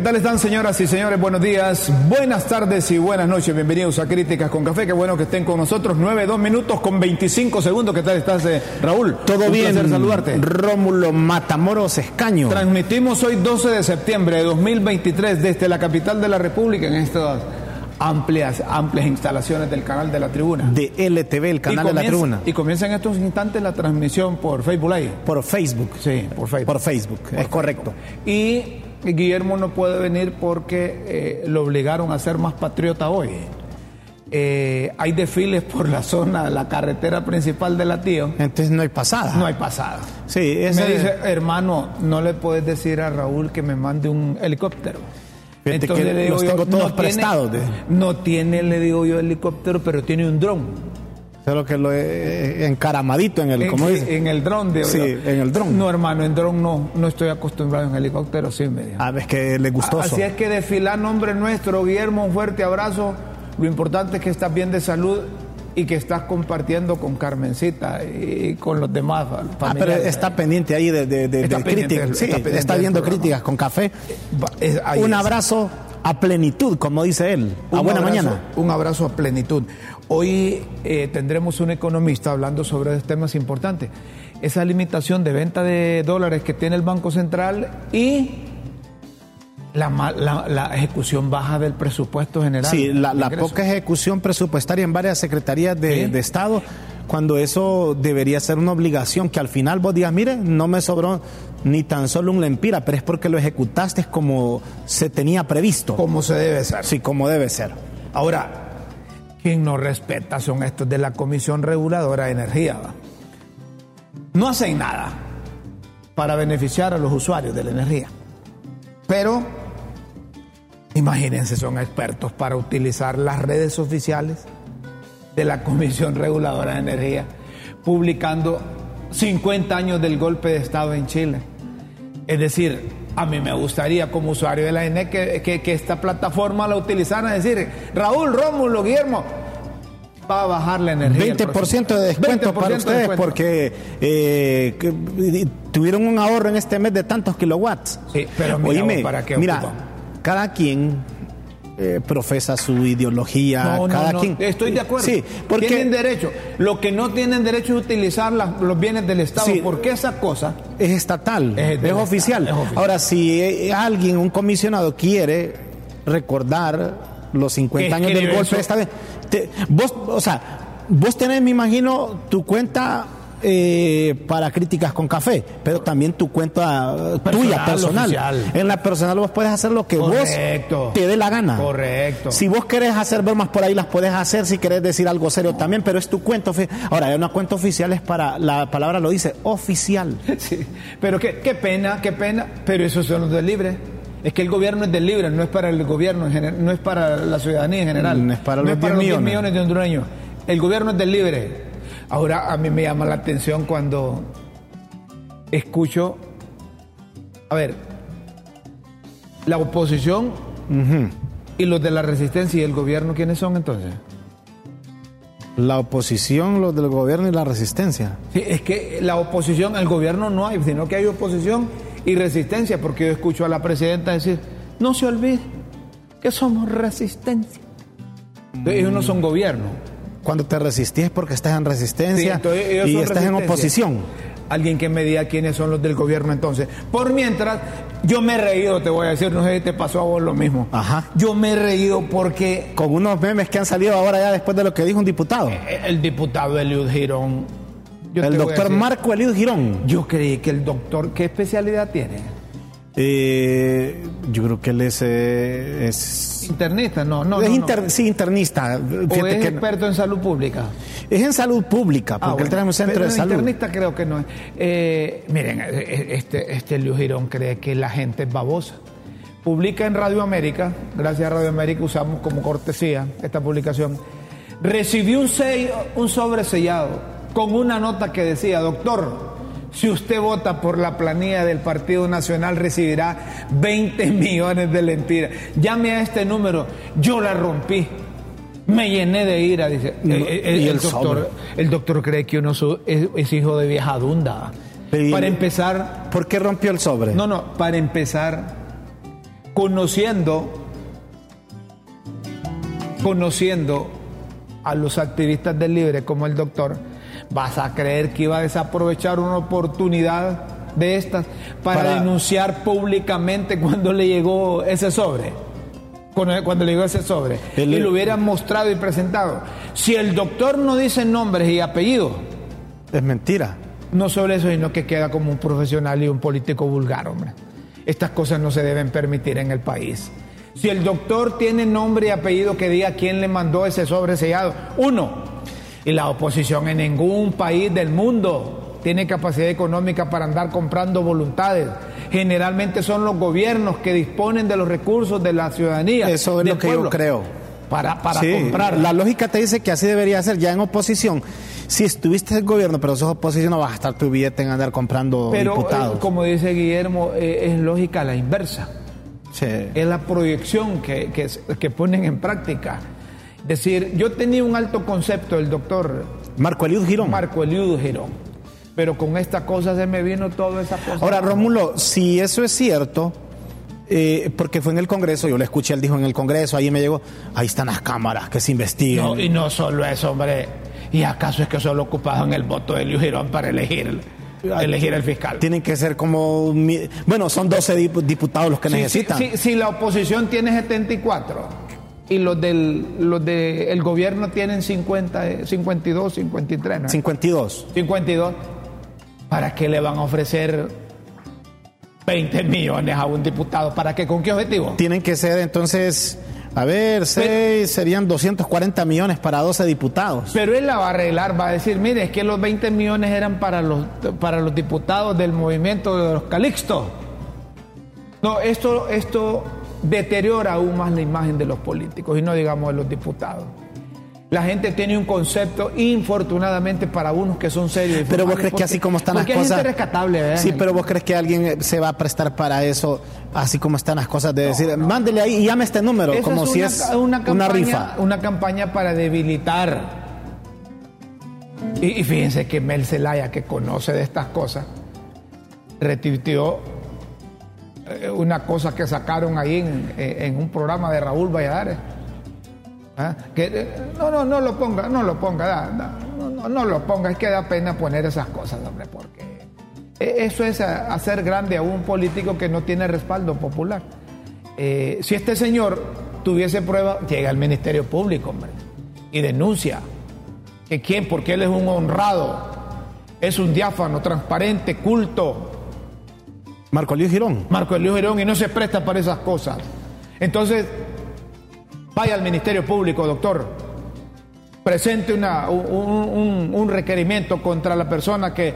¿qué tal están señoras y señores? Buenos días, buenas tardes y buenas noches. Bienvenidos a Críticas con Café. Qué bueno que estén con nosotros. 9, 2 minutos con 25 segundos. ¿Qué tal estás, eh, Raúl? Todo Un bien. placer saludarte. Rómulo Matamoros Escaño. Transmitimos hoy 12 de septiembre de 2023 desde la capital de la República en estas amplias, amplias instalaciones del canal de la tribuna. de LTV, el canal de la tribuna. Y comienza en estos instantes la transmisión por Facebook Live. Por Facebook. Sí, por Facebook. Por Facebook, es correcto. Y Guillermo no puede venir porque eh, lo obligaron a ser más patriota hoy. Eh, hay desfiles por la zona, la carretera principal de la tío. Entonces no hay pasada. No hay pasada. Sí, Me ese dice, hermano, no le puedes decir a Raúl que me mande un helicóptero. Fíjate que los tengo todos prestados, de- no tiene, le digo yo, helicóptero, pero tiene un dron. Solo que lo he encaramadito en el, En, ¿cómo sí, dice? en el dron, de Sí, en el dron. No, hermano, en dron no, no estoy acostumbrado en helicóptero, sí, me dijo. Ah, ves que le gustó. Así es que desfilar nombre nuestro, Guillermo, un fuerte abrazo. Lo importante es que estás bien de salud y que estás compartiendo con Carmencita y con los demás Ah, pero está pendiente ahí de, de, críticas. Sí, está viendo críticas con café. Es- Un es. A plenitud, como dice él. A buena abrazo- mañana. Un abrazo a plenitud. Hoy eh, tendremos un economista hablando sobre temas importantes. Esa limitación de venta de dólares que tiene el Banco Central y la, ma- la- la ejecución baja del presupuesto general. Sí, la, poca ejecución presupuestaria en varias secretarías de, Sí. de Estado, cuando eso debería ser una obligación, que al final vos digas, mire, no me sobró ni tan solo un lempira, pero es porque lo ejecutaste como se tenía previsto. Como se debe ser. Sí, como debe ser. Ahora, quien no respeta son estos de la Comisión Reguladora de Energía. ¿va? No hacen nada para beneficiar a los usuarios de la energía. Pero, imagínense, son expertos para utilizar las redes oficiales de la Comisión Reguladora de Energía, publicando 50 años del golpe de Estado en Chile. Es decir, a mí me gustaría como usuario de la ENE que, que- que esta plataforma la utilizaran, es decir, Raúl, Rómulo, Guillermo, va a bajar la energía. el 20% próximo- de descuento 20% para de ustedes descuento. porque eh, que- tuvieron un ahorro en este mes de tantos kilowatts. Sí, pero mira, Oíme, ¿para qué mira, cada quien eh, profesa su ideología, No, cada no, quien. estoy de acuerdo. Sí, porque Tienen derecho. Lo que no tienen derecho es utilizar las- los bienes del Estado, Sí. porque esa cosa es estatal, Es oficial. Estado, es oficial. Ahora, si eh, alguien, un comisionado, quiere recordar los 50 años del golpe eso. de Estado, te- vos, o sea, vos tenés, me imagino, tu cuenta eh, para críticas con café, pero también tu cuenta tuya, Personal, oficial. En la personal vos puedes hacer lo que Correcto. vos te dé la gana. Correcto. Si vos querés hacer bromas por ahí, las puedes hacer. Si querés decir algo serio también, pero es tu cuenta. ofi- Ahora, una cuenta oficial, es para, la palabra lo dice, oficial. Sí, pero qué, qué pena, qué pena, pero esos son los del libre. Es que el gobierno es del libre, no es para el gobierno, en general, no es para la ciudadanía en general. No es para los 10 10 millones. millones de hondureños. El gobierno es del libre. Ahora a mí me llama la atención cuando escucho, a ver, la oposición y los de la resistencia y el gobierno, ¿quiénes son entonces? La oposición, los del gobierno y la resistencia. Sí, es que la oposición, el gobierno no hay, sino que hay oposición y resistencia, porque yo escucho a la presidenta decir, no se olvide que somos resistencia. Entonces, ellos no son gobierno. Cuando te resistís es porque estás en resistencia y estás en oposición. Alguien que me diga quiénes son los del gobierno entonces. Por mientras, yo me he reído, te voy a decir, no sé si te pasó a vos lo mismo. Ajá. Yo me he reído porque Con unos memes que han salido ahora ya después de lo que dijo un diputado. el diputado Eliud Girón. yo el doctor decir, Marco Eliud Girón. Yo creí que el doctor, ¿qué especialidad tiene? Eh, yo creo que él es... eh, es Internista, no, no. es no, no. inter- Sí, internista. ¿O Fíjate es que- experto en salud pública? es en salud pública, porque Ah, él bueno. trae un centro Pero de salud. internista creo que no es. Eh, miren, eh, este, este Girón cree que la gente es babosa. Publica en Radio América, gracias a Radio América usamos como cortesía esta publicación. Recibió un, sello, un sobre sellado con una nota que decía, doctor, si usted vota por la planilla del Partido Nacional recibirá 20 millones de lempiras. Llame a este número, yo la rompí. Me llené de ira, dice. No, Eh, eh, y el, el doctor, el doctor cree que uno es, es hijo de vieja dunda. Y- Para empezar, ¿Por qué rompió el sobre? no, no, para empezar, conociendo, conociendo a los activistas del libre como el doctor, vas a creer que iba a desaprovechar una oportunidad de estas para, denunciar públicamente cuando le llegó ese sobre. Cuando, le llegó ese sobre. y lo hubieran mostrado y presentado. Si el doctor no dice nombres y apellidos. Es mentira. No solo eso, sino que queda como un profesional y un político vulgar, hombre. Estas cosas no se deben permitir en el país. Si el doctor tiene nombre y apellido que diga quién le mandó ese sobre sellado, uno. Y la oposición en ningún país del mundo tiene capacidad económica para andar comprando voluntades. Generalmente son los gobiernos que disponen de los recursos de la ciudadanía. Eso es lo que yo creo. Para, para comprar. La lógica te dice que así debería ser ya en oposición. Si estuviste en el gobierno, pero sos oposición, no vas a estar tu billete en andar comprando pero, diputados. Eh, como dice Guillermo, eh, es lógica la inversa. Es la proyección que, que, ponen en práctica. Decir, yo tenía un alto concepto del doctor Marco Eliud Girón. Marco Eliud Girón. Pero con esta cosa se me vino toda esa cosa. Ahora, Rómulo, si eso es cierto, eh, porque fue en el Congreso, yo le escuché, él dijo en el Congreso, ahí me llegó, ahí están las cámaras que se investigan. y no solo eso, hombre. ¿Y acaso es que solo ocupaban el voto de Eliud Girón para elegir elegir el fiscal. Tienen que ser como. Bueno, son 12 diputados los que necesitan. Si la oposición tiene 74 y los del los de el gobierno tienen 50, 52, 53. ¿no? 52. 52. ¿Para qué le van a ofrecer 20 millones a un diputado? ¿Para qué? ¿Con qué objetivo? Tienen que ser entonces a ver, seis, serían 240 millones para 12 diputados. Pero él la va a arreglar, va a decir, mire, es que los 20 millones eran para los, para los diputados del movimiento de los Calixtos. No, esto, esto deteriora aún más la imagen de los políticos y no digamos de los diputados. La gente tiene un concepto, infortunadamente, para unos que son serios. Pero vos crees que así como están las cosas. Gente rescatable, Sí, pero vos crees que alguien se va a prestar para eso, así como están las cosas, de decir, mándele ahí y llame este número, como si es una, rifa. Una campaña para debilitar. Y, fíjense que Mel Zelaya, que conoce de estas cosas, retuiteó eh, una cosa que sacaron ahí en, en un programa de Raúl Valladares ¿Ah? Que, eh, no, no, no lo ponga, no lo ponga, no, no, lo ponga, es que da pena poner esas cosas, hombre, porque e, eso es hacer grande a un político que no tiene respaldo popular. Eh, si este señor tuviese prueba, llega al Ministerio Público, hombre, y denuncia que quién, porque él es un honrado, es un diáfano, transparente, culto. Marco Elío Girón. Marco Elío Girón y no se presta para esas cosas. Entonces, Vaya al Ministerio Público, doctor. Presente una, un, requerimiento contra la persona que,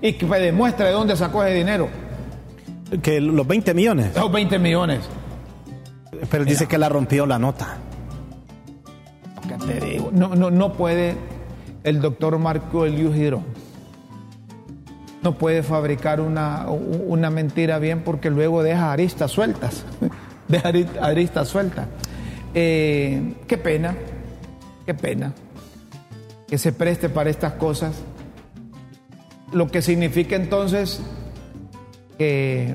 y que demuestre de dónde sacó ese dinero. Que los 20 millones. Los 20 millones. Pero dice que la rompió la nota. te digo? No, no, no puede el doctor Marco Eliu Girón. No puede fabricar una, una mentira bien porque luego deja aristas sueltas de arista suelta. Eh, qué pena, qué pena que se preste para estas cosas. Lo que significa entonces que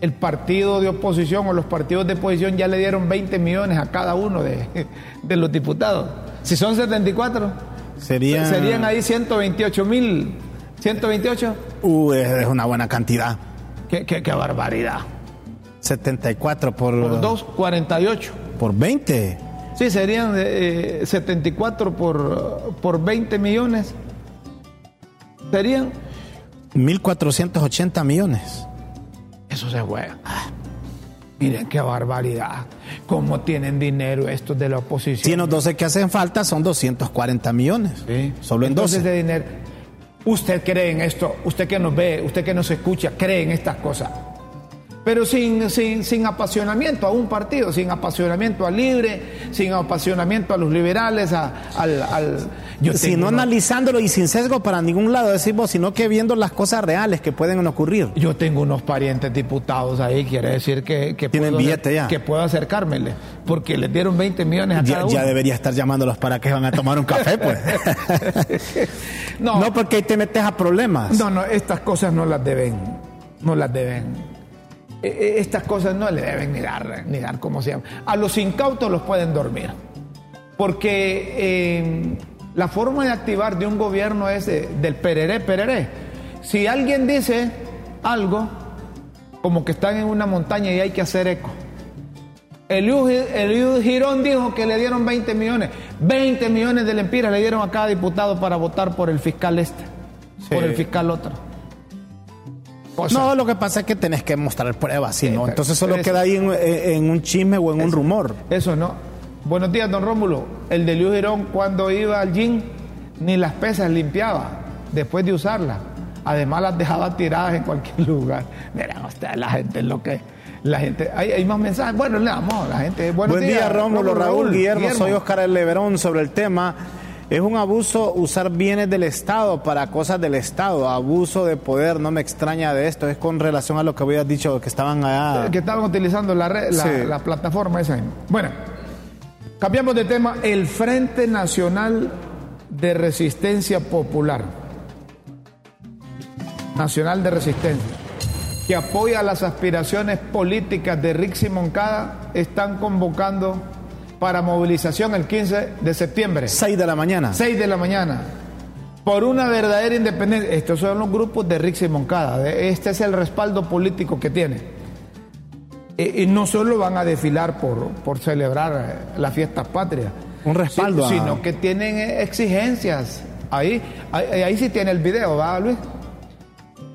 el partido de oposición o los partidos de oposición ya le dieron 20 millones a cada uno de, los diputados. Si son 74, serían, serían ahí 128 mil. 128. Uh, es una buena cantidad. qué, qué barbaridad. 74 por... Por 2, 48. ¿Por 20? Sí, serían 74 eh, por, por 20 millones. Serían... 1.480 millones. Eso se juega. Miren qué barbaridad. ¿Cómo tienen dinero estos de la oposición? Si en los 12 que hacen falta son 240 millones. Sí. Solo en Entonces 12. de dinero. ¿Usted cree en esto? ¿Usted que nos ve? ¿Usted que nos escucha? ¿Cree en estas cosas? Pero sin, sin, sin, apasionamiento a un partido, sin apasionamiento al libre, sin apasionamiento a los liberales, a, al... al sino analizándolo y sin sesgo para ningún lado, decimos, sino que viendo las cosas reales que pueden ocurrir. Yo tengo unos parientes diputados ahí, quiere decir que, que, ¿Tienen billete ya? que puedo acercármele, porque les dieron 20 millones a ya, cada uno. Ya debería estar llamándolos para que van a tomar un café, pues. no, no, porque ahí te metes a problemas. No, no, estas cosas no las deben, no las deben E- e- Estas cosas no le deben ni dar, ni dar como se llama. A los incautos los pueden dormir. Porque eh, la forma de activar de un gobierno es de- del pereré, pereré. Si alguien dice algo, como que están en una montaña y hay que hacer eco. Eliú Girón dijo que le dieron 20 millones. 20 millones de lempiras le dieron a cada diputado para votar por el fiscal este, por el fiscal otro. Cosa. No, lo que pasa es que tenés que mostrar pruebas, ¿sí, Sí, no? Entonces solo queda ahí en, en un chisme o en un rumor. Eso no. Buenos días, don Rómulo. El de Eliú Girón, cuando iba al gym, ni las pesas limpiaba después de usarlas. Además, las dejaba tiradas en cualquier lugar. Miren ustedes, la gente es lo que. La gente. Hay, hay más mensajes. Bueno, le damos. La gente. Buenos Buen día, días, Rómulo, Raúl, Guillermo, soy Oscar El Leverón sobre el tema. Es un abuso usar bienes del Estado para cosas del Estado, abuso de poder, no me extraña de esto, es con relación a lo que habías dicho que estaban allá. que estaban utilizando la, red, la, Sí. la plataforma esa. Bueno, cambiamos de tema. El Frente Nacional de Resistencia Popular. Nacional de Resistencia. Que apoya las aspiraciones políticas de Rixi Moncada, están convocando para movilización el 15 de septiembre. 6 de la mañana. 6 de la mañana. Por una verdadera independencia. Estos son los grupos de Rixi Moncada. de- Este es el respaldo político que tiene. Y, y no solo van a desfilar por, por celebrar eh, la fiesta patria. Un respaldo si- a- Sino que tienen eh, exigencias. Ahí, ahí, ahí sí tiene el video, ¿va, Luis?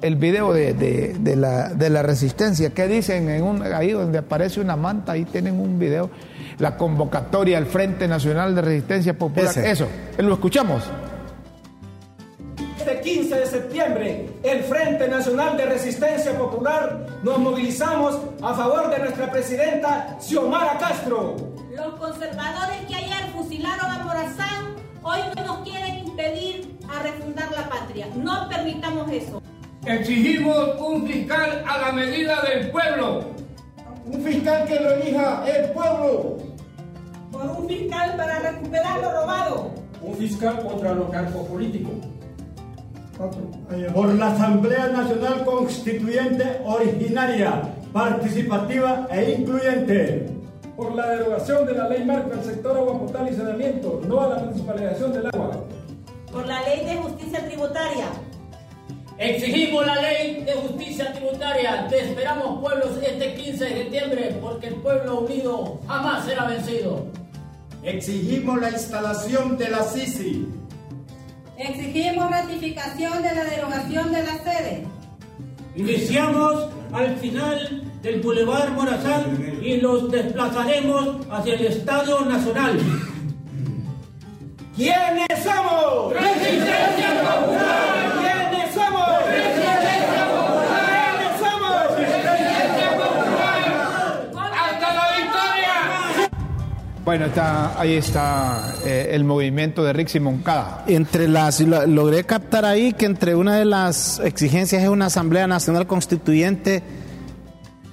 El video de, de- de la, de la resistencia. ¿Qué dicen? En un, ahí donde aparece una manta, ahí tienen un video. La convocatoria al Frente Nacional de Resistencia Popular. Ese. Eso, lo escuchamos. Este 15 de septiembre, el Frente Nacional de Resistencia Popular nos movilizamos a favor de nuestra presidenta Xiomara Castro. Los conservadores que ayer fusilaron a Morazán hoy nos quieren impedir a refundar la patria. No permitamos eso. Exigimos un fiscal a la medida del pueblo. Un fiscal que lo elija el pueblo. Por un fiscal para recuperar lo robado. Un fiscal contra los narcopolíticos. por la Asamblea Nacional Constituyente originaria, participativa e incluyente. Por la derogación de la ley marco al sector agua potable y saneamiento, no a la municipalización del agua. Por la ley de justicia tributaria. Exigimos la ley de justicia tributaria. Te esperamos pueblos este 15 de septiembre porque el pueblo unido jamás será vencido. Exigimos la instalación de la CICI. Exigimos ratificación de la derogación de la sede. Iniciamos al final del Boulevard Morazán y los desplazaremos hacia el Estadio Nacional. ¿Quiénes somos? ¡Resistencia Popular! Bueno, está, ahí está eh, el movimiento de Rixi Moncada. Entre las, lo- logré captar ahí que entre una de las exigencias es una Asamblea Nacional Constituyente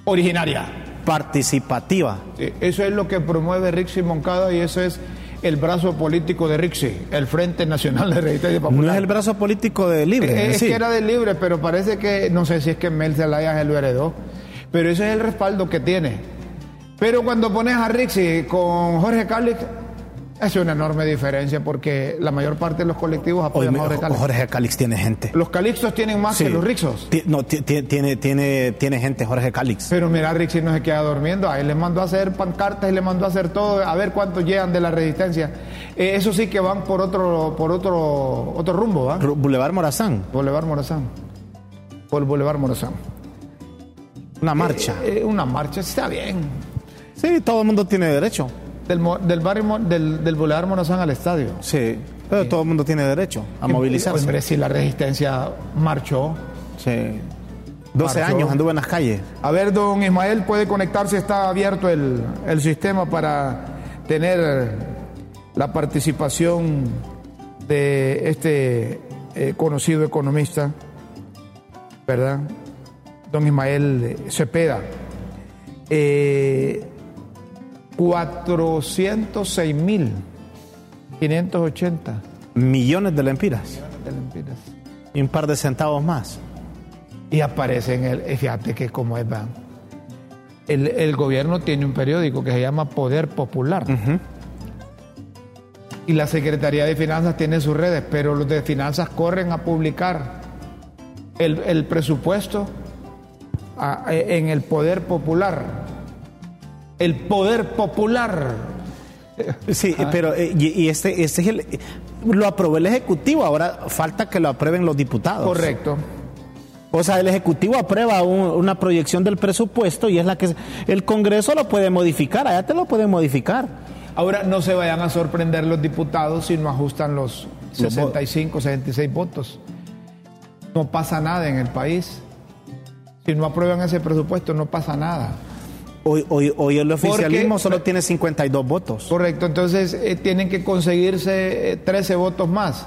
Originaria. participativa. Sí, Eso es lo que promueve Rixi Moncada y eso es el brazo político de Rixi, el Frente Nacional de Resistencia Popular. No es el brazo político de Libre. Eh, Es sí. que era de libre, pero parece que, no sé si es que Mel Zelaya se lo heredó, pero ese es el respaldo que tiene. Pero cuando pones a Rixi con Jorge Calix, es una enorme diferencia porque la mayor parte de los colectivos apoyan a Jorge Calix. Jorge Calix tiene gente. Los Calixtos tienen más Sí. que los Rixos. No, ti- ti- tiene, tiene, tiene gente Jorge Calix. Pero mira, Rixi no se queda durmiendo. Ahí le mandó a hacer pancartas y le mandó a hacer todo, a ver cuántos llegan de la resistencia. Eh, eso sí que van por otro, por otro, otro rumbo, ¿va? Boulevard Morazán, Boulevard Morazán. Por Boulevard Morazán. una marcha. Eh, una marcha está bien. Sí, todo el mundo tiene derecho. Del, del barrio del, del Boulevard Morazán al estadio. Sí, pero todo el mundo tiene derecho a movilizarse. Hombre, si la resistencia marchó. Sí. 12 Marchó. años anduve en las calles. A ver, don Ismael, puede conectarse, está abierto el, el sistema para tener la participación de este eh, conocido economista, ¿verdad? Don Ismael Cepeda. Eh, 406 mil 580 Millones de lempiras. de lempiras. Y un par de centavos más. Y aparece en el, y fíjate que como es, va. el, gobierno tiene un periódico que se llama Poder Popular. Y la Secretaría de Finanzas tiene sus redes, pero los de finanzas corren a publicar el, presupuesto en el Poder Popular. El Poder Popular. Sí, ah. pero eh, y, este, este es el, lo aprobó el Ejecutivo, ahora falta que lo aprueben los diputados. Correcto. O sea, el Ejecutivo aprueba una proyección del presupuesto y es la que el Congreso lo puede modificar, allá te lo puede modificar. Ahora no se vayan a sorprender los diputados si no ajustan los 65, 66 votos. No pasa nada en el país. Si no aprueban ese presupuesto, no pasa nada. Hoy, hoy, hoy el oficialismo solo tiene 52 votos. Correcto, entonces eh, tienen que conseguirse 13 eh, votos más.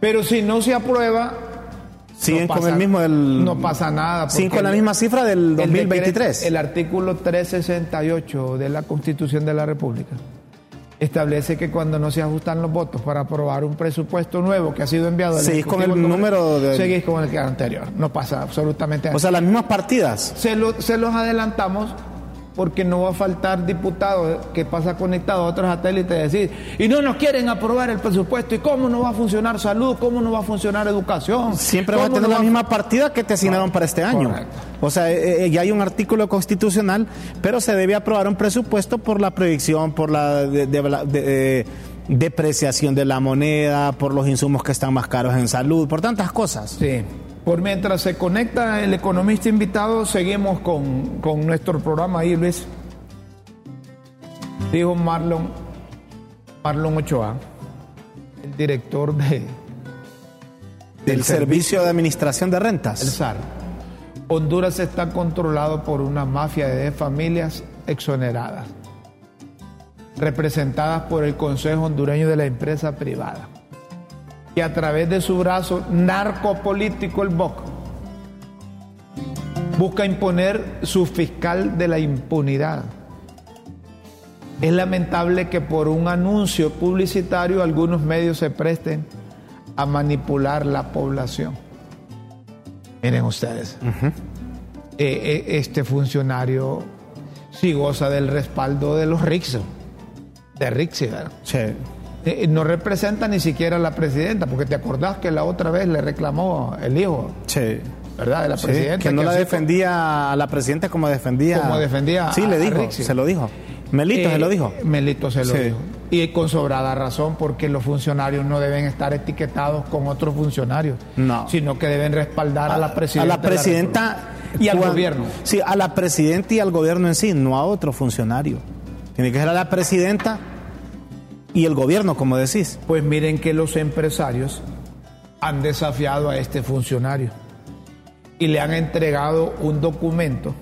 Pero si no se aprueba, Siguen con el mismo del. No pasa nada. Siguen con la misma cifra del 2023. El, artículo 368 de la Constitución de la República establece que cuando no se ajustan los votos para aprobar un presupuesto nuevo que ha sido enviado al Seguís con el número de... Seguís con el que anterior. No pasa absolutamente nada. O sea, las mismas partidas. Se, se los adelantamos porque no va a faltar diputados que pasa conectado a otros satélites y decir, y no nos quieren aprobar el presupuesto, ¿y cómo no va a funcionar salud? ¿Cómo no va a funcionar educación? Siempre va a tener la misma partida que te asignaron para este año. O sea, eh, eh, ya hay un artículo constitucional, pero se debe aprobar un presupuesto por la proyección, por la eh, depreciación de la moneda, por los insumos que están más caros en salud, por tantas cosas. Sí. Por mientras se conecta el economista invitado, seguimos con, nuestro programa ahí, Luis. Dijo Marlon, Marlon Ochoa, el director de, del, Servicio de Administración de Rentas. El SAR. Honduras está controlado por una mafia de familias exoneradas, representadas por el Consejo Hondureño de la Empresa Privada y a través de su brazo narcopolítico, el BOC, busca imponer su fiscal de la impunidad. Es lamentable que por un anuncio publicitario algunos medios se presten a manipular la población. Miren ustedes, eh, eh, este funcionario sí goza del respaldo de los Rixo, de Rixi, Sí. Eh, no representa ni siquiera a la presidenta, porque te acordás que la otra vez le reclamó el hijo. Sí. ¿Verdad? De la presidenta. que no la defendía a la presidenta como defendía. Como defendía. Sí, le dijo, se lo dijo. Melito se lo eh, dijo. Melito se lo dijo. Y con sobrada razón, porque los funcionarios no deben estar etiquetados con otros funcionarios. No. Sino que deben respaldar a, la presidenta. A la presidenta. y al gobierno. Sí, a la presidenta y al gobierno en sí, no a otro funcionario. Tiene que ser a la presidenta y el gobierno, como decís. Pues miren que los empresarios han desafiado a este funcionario y le han entregado un documento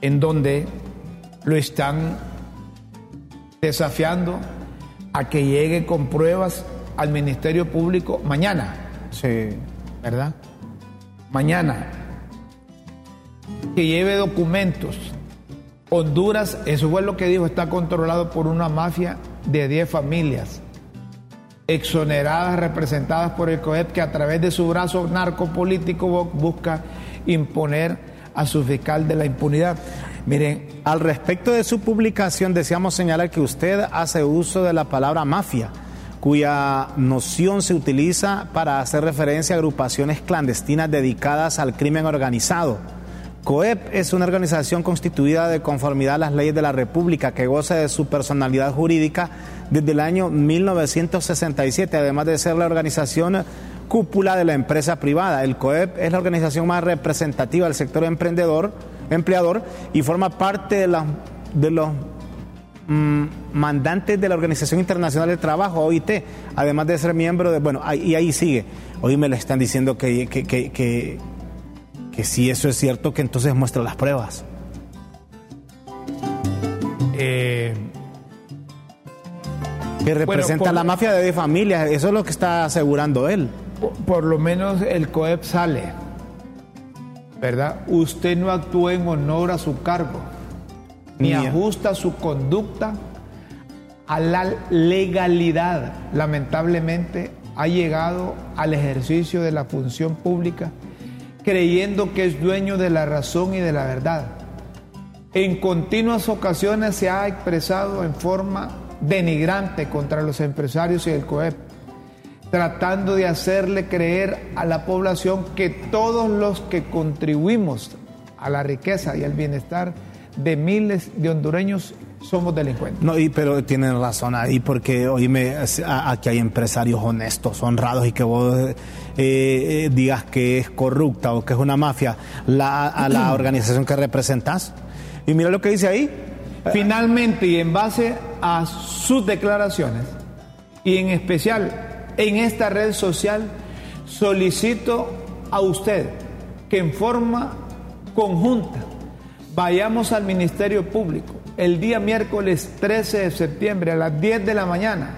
en donde lo están desafiando a que llegue con pruebas al Ministerio Público mañana. Sí. ¿Verdad? Mañana. Que lleve documentos. Honduras, eso fue lo que dijo, está controlado por una mafia de 10 familias exoneradas representadas por el COEP que a través de su brazo narcopolítico busca imponer a su fiscal de la impunidad. Miren, al respecto de su publicación deseamos señalar que usted hace uso de la palabra mafia, cuya noción se utiliza para hacer referencia a agrupaciones clandestinas dedicadas al crimen organizado COEP es una organización constituida de conformidad a las leyes de la República que goza de su personalidad jurídica desde el año 1967, además de ser la organización cúpula de la empresa privada. El COEP es la organización más representativa del sector emprendedor, empleador y forma parte de, los mm, mandantes de la Organización Internacional del Trabajo, OIT, además de ser miembro de, bueno, y ahí sigue. Hoy me le están diciendo que, que que si eso es cierto, que entonces muestra las pruebas. Eh, que representa la mafia de familias, eso es lo que está asegurando él. Por, lo menos el COEP sale, ¿verdad? Usted no actúa en honor a su cargo, ni ajusta su conducta a la legalidad. Lamentablemente ha llegado al ejercicio de la función pública creyendo que es dueño de la razón y de la verdad. en continuas ocasiones se ha expresado en forma denigrante contra los empresarios y el COEP, tratando de hacerle creer a la población que todos los que contribuimos a la riqueza y al bienestar de miles de hondureños somos delincuentes. No, y, pero tienen razón ahí, porque oíme, aquí hay empresarios honestos, honrados, y que vos eh, eh, digas que es corrupta o que es una mafia la, a la organización que representas. Y mira lo que dice ahí. Finalmente, y en base a sus declaraciones, y en especial en esta red social, solicito a usted que en forma conjunta vayamos al Ministerio Público. El día miércoles 13 de septiembre a las 10 de la mañana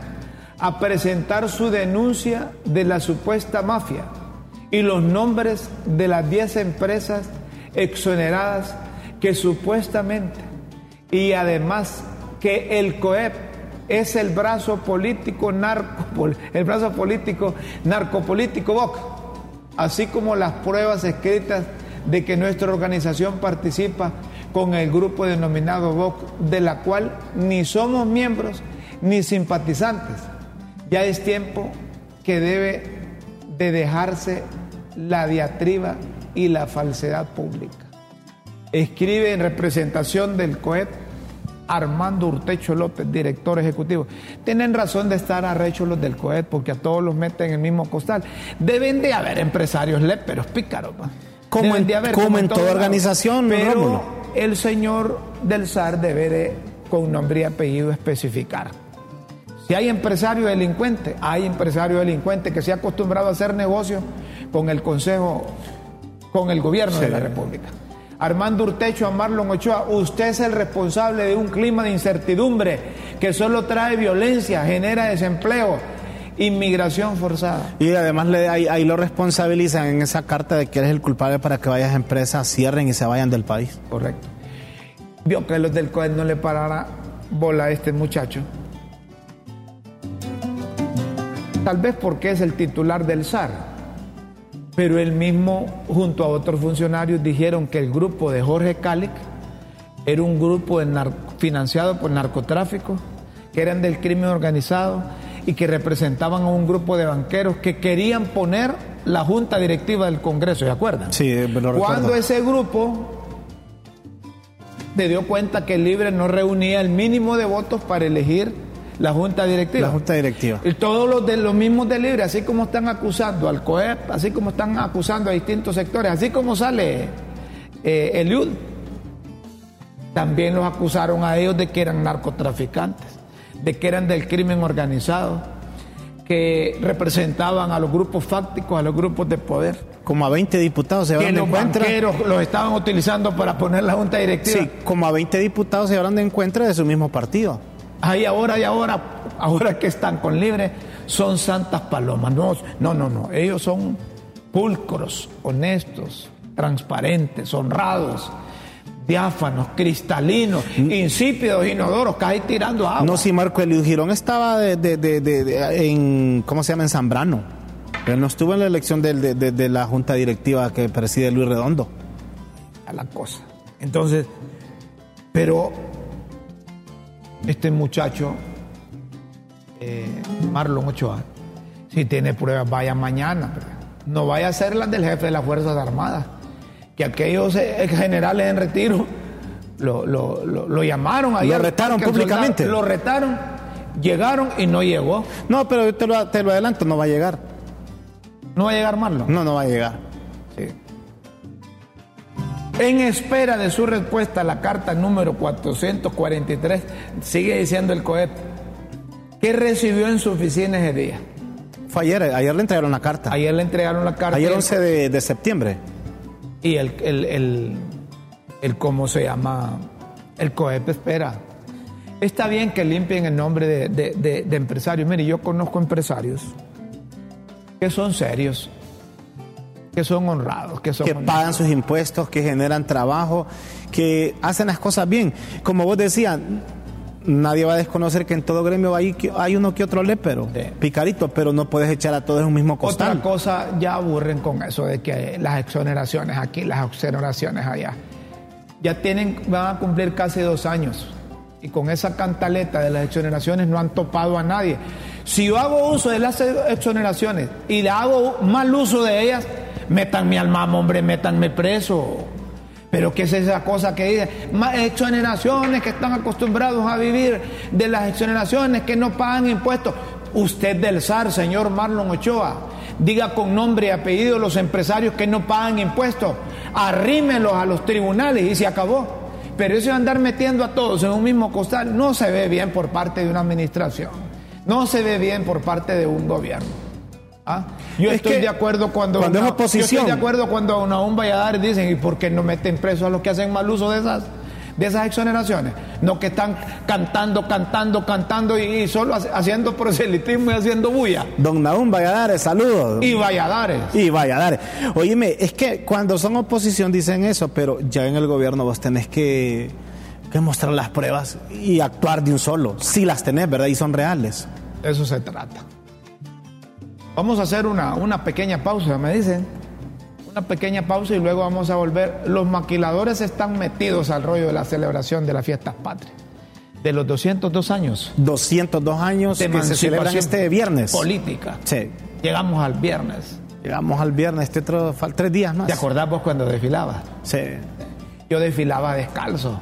a presentar su denuncia de la supuesta mafia y los nombres de las 10 empresas exoneradas que supuestamente y además que el COEP es el brazo político narco, el brazo político narcopolítico BOC, así como las pruebas escritas de que nuestra organización participa con el grupo denominado BOC, de la cual ni somos miembros ni simpatizantes. Ya es tiempo que debe de dejarse la diatriba y la falsedad pública. Escribe en representación del COET Armando Urtecho López, director ejecutivo. Tienen razón de estar arrechos los del COET porque a todos los meten en el mismo costal. Deben de haber empresarios léperos, pícaros. Como en, como en toda organización, pero el señor del SAR debe de, con nombre y apellido, especificar. Si hay empresario delincuente, hay empresario delincuente que se ha acostumbrado a hacer negocio con el Consejo, con el gobierno de la República. Armando Urtecho, a Marlon Ochoa, usted es el responsable de un clima de incertidumbre que solo trae violencia, genera desempleo, inmigración forzada. Y además le, ahí, lo responsabilizan en esa carta de que eres el culpable para que varias empresas cierren y se vayan del país. Correcto. Vio que los del COE no le parara bola a este muchacho. Tal vez porque es el titular del SAR pero él mismo, junto a otros funcionarios, dijeron que el grupo de Jorge Calic era un grupo financiado por narcotráfico, que eran del crimen organizado y que representaban a un grupo de banqueros que querían poner la junta directiva del Congreso, ¿se acuerdan? Sí, me lo Cuando ese grupo se dio cuenta que el Libre no reunía el mínimo de votos para elegir la Junta Directiva. La Junta Directiva. Y todos los de los mismos de Libre, así como están acusando al COEP, así como están acusando a distintos sectores, así como sale eh, Eliud, también los acusaron a ellos de que eran narcotraficantes, de que eran del crimen organizado, que representaban a los grupos fácticos, a los grupos de poder. Como a 20 diputados se llevaron de encuentro. los estaban utilizando para poner la junta directiva. Sí, como a 20 diputados se llevaron de encuentro de su mismo partido. Ahí ahora y ahora, ahora que están con libre, son santas palomas. No, no, no, no. Ellos son pulcros, honestos, transparentes, honrados, diáfanos, cristalinos, mm. insípidos, inodoros, cae tirando agua. No, si Marco Eliud Girón estaba de, en, ¿cómo se llama? En Zambrano. Él no estuvo en la elección de, la junta directiva que preside Luis Redondo. A la cosa. Entonces, pero este muchacho, eh, Marlon Ochoa, si tiene pruebas, vaya mañana. No vaya a ser las del jefe de las Fuerzas Armadas. Que aquellos eh, generales en retiro lo, llamaron ayer. Lo retaron públicamente. lo retaron, llegaron y no llegó. No, pero yo te lo, te lo adelanto, no va a llegar. ¿No va a llegar Marlon? No, no va a llegar. Sí. En espera de su respuesta a la carta número 443, sigue diciendo el COEP, ¿qué recibió en su oficina ese día? Fue ayer, ayer le entregaron la carta. Ayer le entregaron la carta. Ayer 11 de, septiembre. Y el, el, el, ¿cómo se llama? El COEP espera. Está bien que limpien el nombre de, de, de empresarios. Mire, yo conozco empresarios que son serios, que son honrados, que son que pagan sus impuestos, que generan trabajo, que hacen las cosas bien. Como vos decías, nadie va a desconocer que en todo gremio hay, hay uno que otro lépero, picarito, pero no puedes echar a todos en un mismo costal. Otra cosa, ya aburren con eso de que las exoneraciones aquí, las exoneraciones allá. Ya tienen, van a cumplir casi dos años. Y con esa cantaleta de las exoneraciones no han topado a nadie. Si yo hago uso de las exoneraciones y le hago mal uso de ellas, métanme al mamo, hombre, métanme preso. Pero ¿qué es esa cosa que dice? Exoneraciones que están acostumbrados a vivir de las exoneraciones que no pagan impuestos. Usted del SAR, señor Marlon Ochoa, diga con nombre y apellido los empresarios que no pagan impuestos, arrímelos a los tribunales y se acabó. Pero eso de andar metiendo a todos en un mismo costal no se ve bien por parte de una administración, no se ve bien por parte de un gobierno. ¿Ah? Yo estoy de acuerdo cuando, cuando es oposición. Yo estoy de acuerdo cuando a una un Valladares dicen, ¿y por qué no meten preso a los que hacen mal uso de esas, de esas exoneraciones? No que están cantando, cantando, cantando y, solo haciendo proselitismo y haciendo bulla. Don Naúm Valladares, saludos. Y Valladares. Y Valladares. Oíme, es que cuando son oposición dicen eso, pero ya en el gobierno vos tenés que, que mostrar las pruebas y actuar de un solo. Si las tenés, ¿verdad? Y son reales. Eso se trata. Vamos a hacer una, una pequeña pausa, me dicen. Una pequeña pausa y luego vamos a volver. Los maquiladores están metidos al rollo de la celebración de las fiestas patrias. De los 202 años. 202 años de que se celebran este viernes. Política. Sí. Llegamos al viernes. Llegamos al viernes, este otro, tres días más. ¿Te acordás vos cuando desfilabas? Sí. Yo desfilaba descalzo.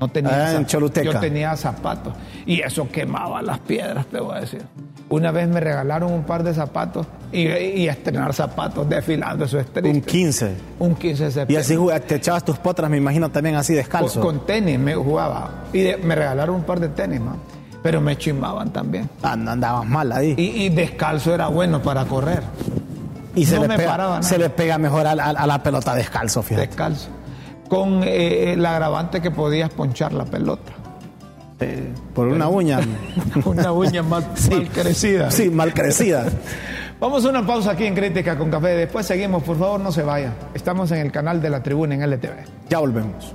No tenía, ah, en Choluteca. Yo tenía zapatos. Y eso quemaba las piedras, te voy a decir. Una vez me regalaron un par de zapatos y, estrenar zapatos desfilando, eso es triste. Un 15. Un 15 de septiembre. Y así te echabas tus potras, me imagino, también así descalzo. Con, tenis me jugaba. Y me regalaron un par de tenis, man. Pero me chimaban también. Andabas mal ahí. Y, descalzo era bueno para correr. Y se, le, pega, se le pega mejor a, la pelota descalzo, fíjate. Descalzo. Con eh, el agravante que podías ponchar la pelota. Por una uña. una uña mal, crecida. Sí, mal crecida. Vamos a una pausa aquí en Crítica con Café. Después seguimos. Por favor, no se vaya. Estamos en el canal de la tribuna en LTV. Ya volvemos.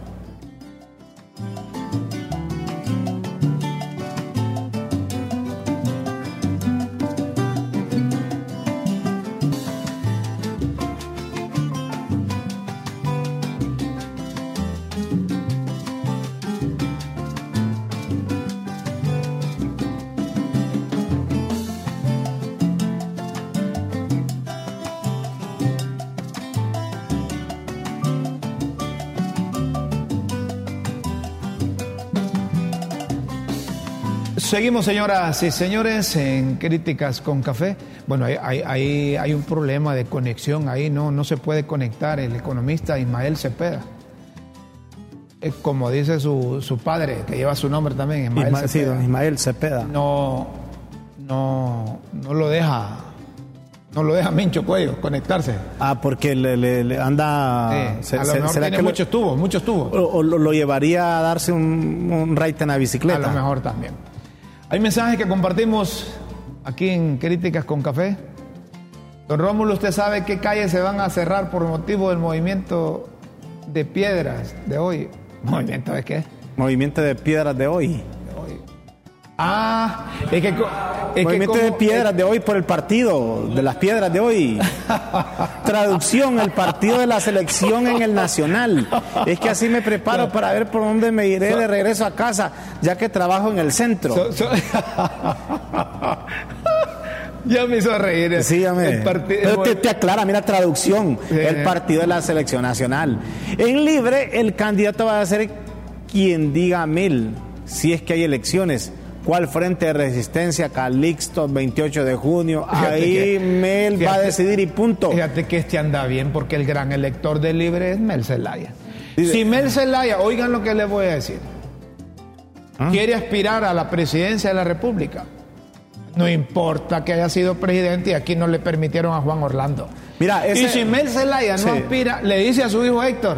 Seguimos, señoras y señores, en Críticas con Café. Bueno, hay, hay, hay, un problema de conexión ahí, no, no se puede conectar el economista Ismael Cepeda. Como dice su, su padre, que lleva su nombre también, Ismael Cepeda. Sí, don Ismael Cepeda. No, no, no lo deja, no lo deja Mincho Cuello conectarse. Ah, porque le, anda... Sí, a lo mejor tiene muchos tubos, muchos tubos. O, lo, llevaría a darse un, un en la bicicleta. A lo mejor también. Hay mensajes que compartimos aquí en Críticas con Café. Don Rómulo, ¿usted sabe qué calles se van a cerrar por motivo del movimiento de piedras de hoy? ¿Movimiento de qué? Movimiento de piedras de hoy. Ah, es que. Es Movimiento de piedras de hoy por el partido, de las piedras de hoy. Traducción, el partido de la selección en el Nacional. Es que así me preparo para ver por dónde me iré de regreso a casa, ya que trabajo en el centro. ya me hizo reír. Sí, ya me. Pero te, te, aclara, mira, traducción. El partido de la selección nacional. En libre, el candidato va a ser quien diga mil, si es que hay elecciones ¿Cuál frente de resistencia? Calixto, 28 de junio. Ahí Mel va a decidir y punto. Fíjate que este anda bien porque el gran elector del Libre es Mel Zelaya. si Mel Zelaya, oigan lo que les voy a decir, ¿Ah? quiere aspirar a la presidencia de la República, no importa que haya sido presidente y aquí no le permitieron a Juan Orlando. Mira, Y si Mel Zelaya no aspira, le dice a su hijo Héctor,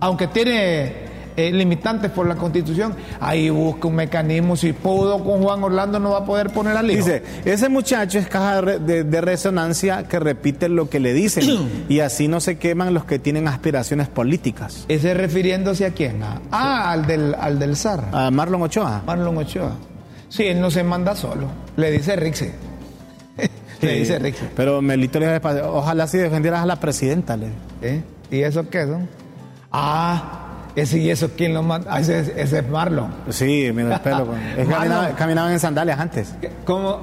aunque tiene eh, limitantes por la constitución, ahí busca un mecanismo. Si pudo con Juan Orlando, no va a poder poner al hijo. Dice, ese muchacho es caja de, resonancia que repite lo que le dicen y así no se queman los que tienen aspiraciones políticas. ¿Ese refiriéndose a quién? Ah, al del, al del SAR. A Marlon Ochoa. Marlon Ochoa. Sí, él no se manda solo. Le dice Rixe. le dice Rixe. Pero Melito le dice, ojalá si defendieras a la presidenta. Le. ¿Eh? ¿Y eso qué son? Ah, Ese y eso, ¿quién lo manda? Ah, ese, ese, es Marlon. Sí, mira el pelo. es caminaba, caminaban en sandalias antes. ¿Cómo,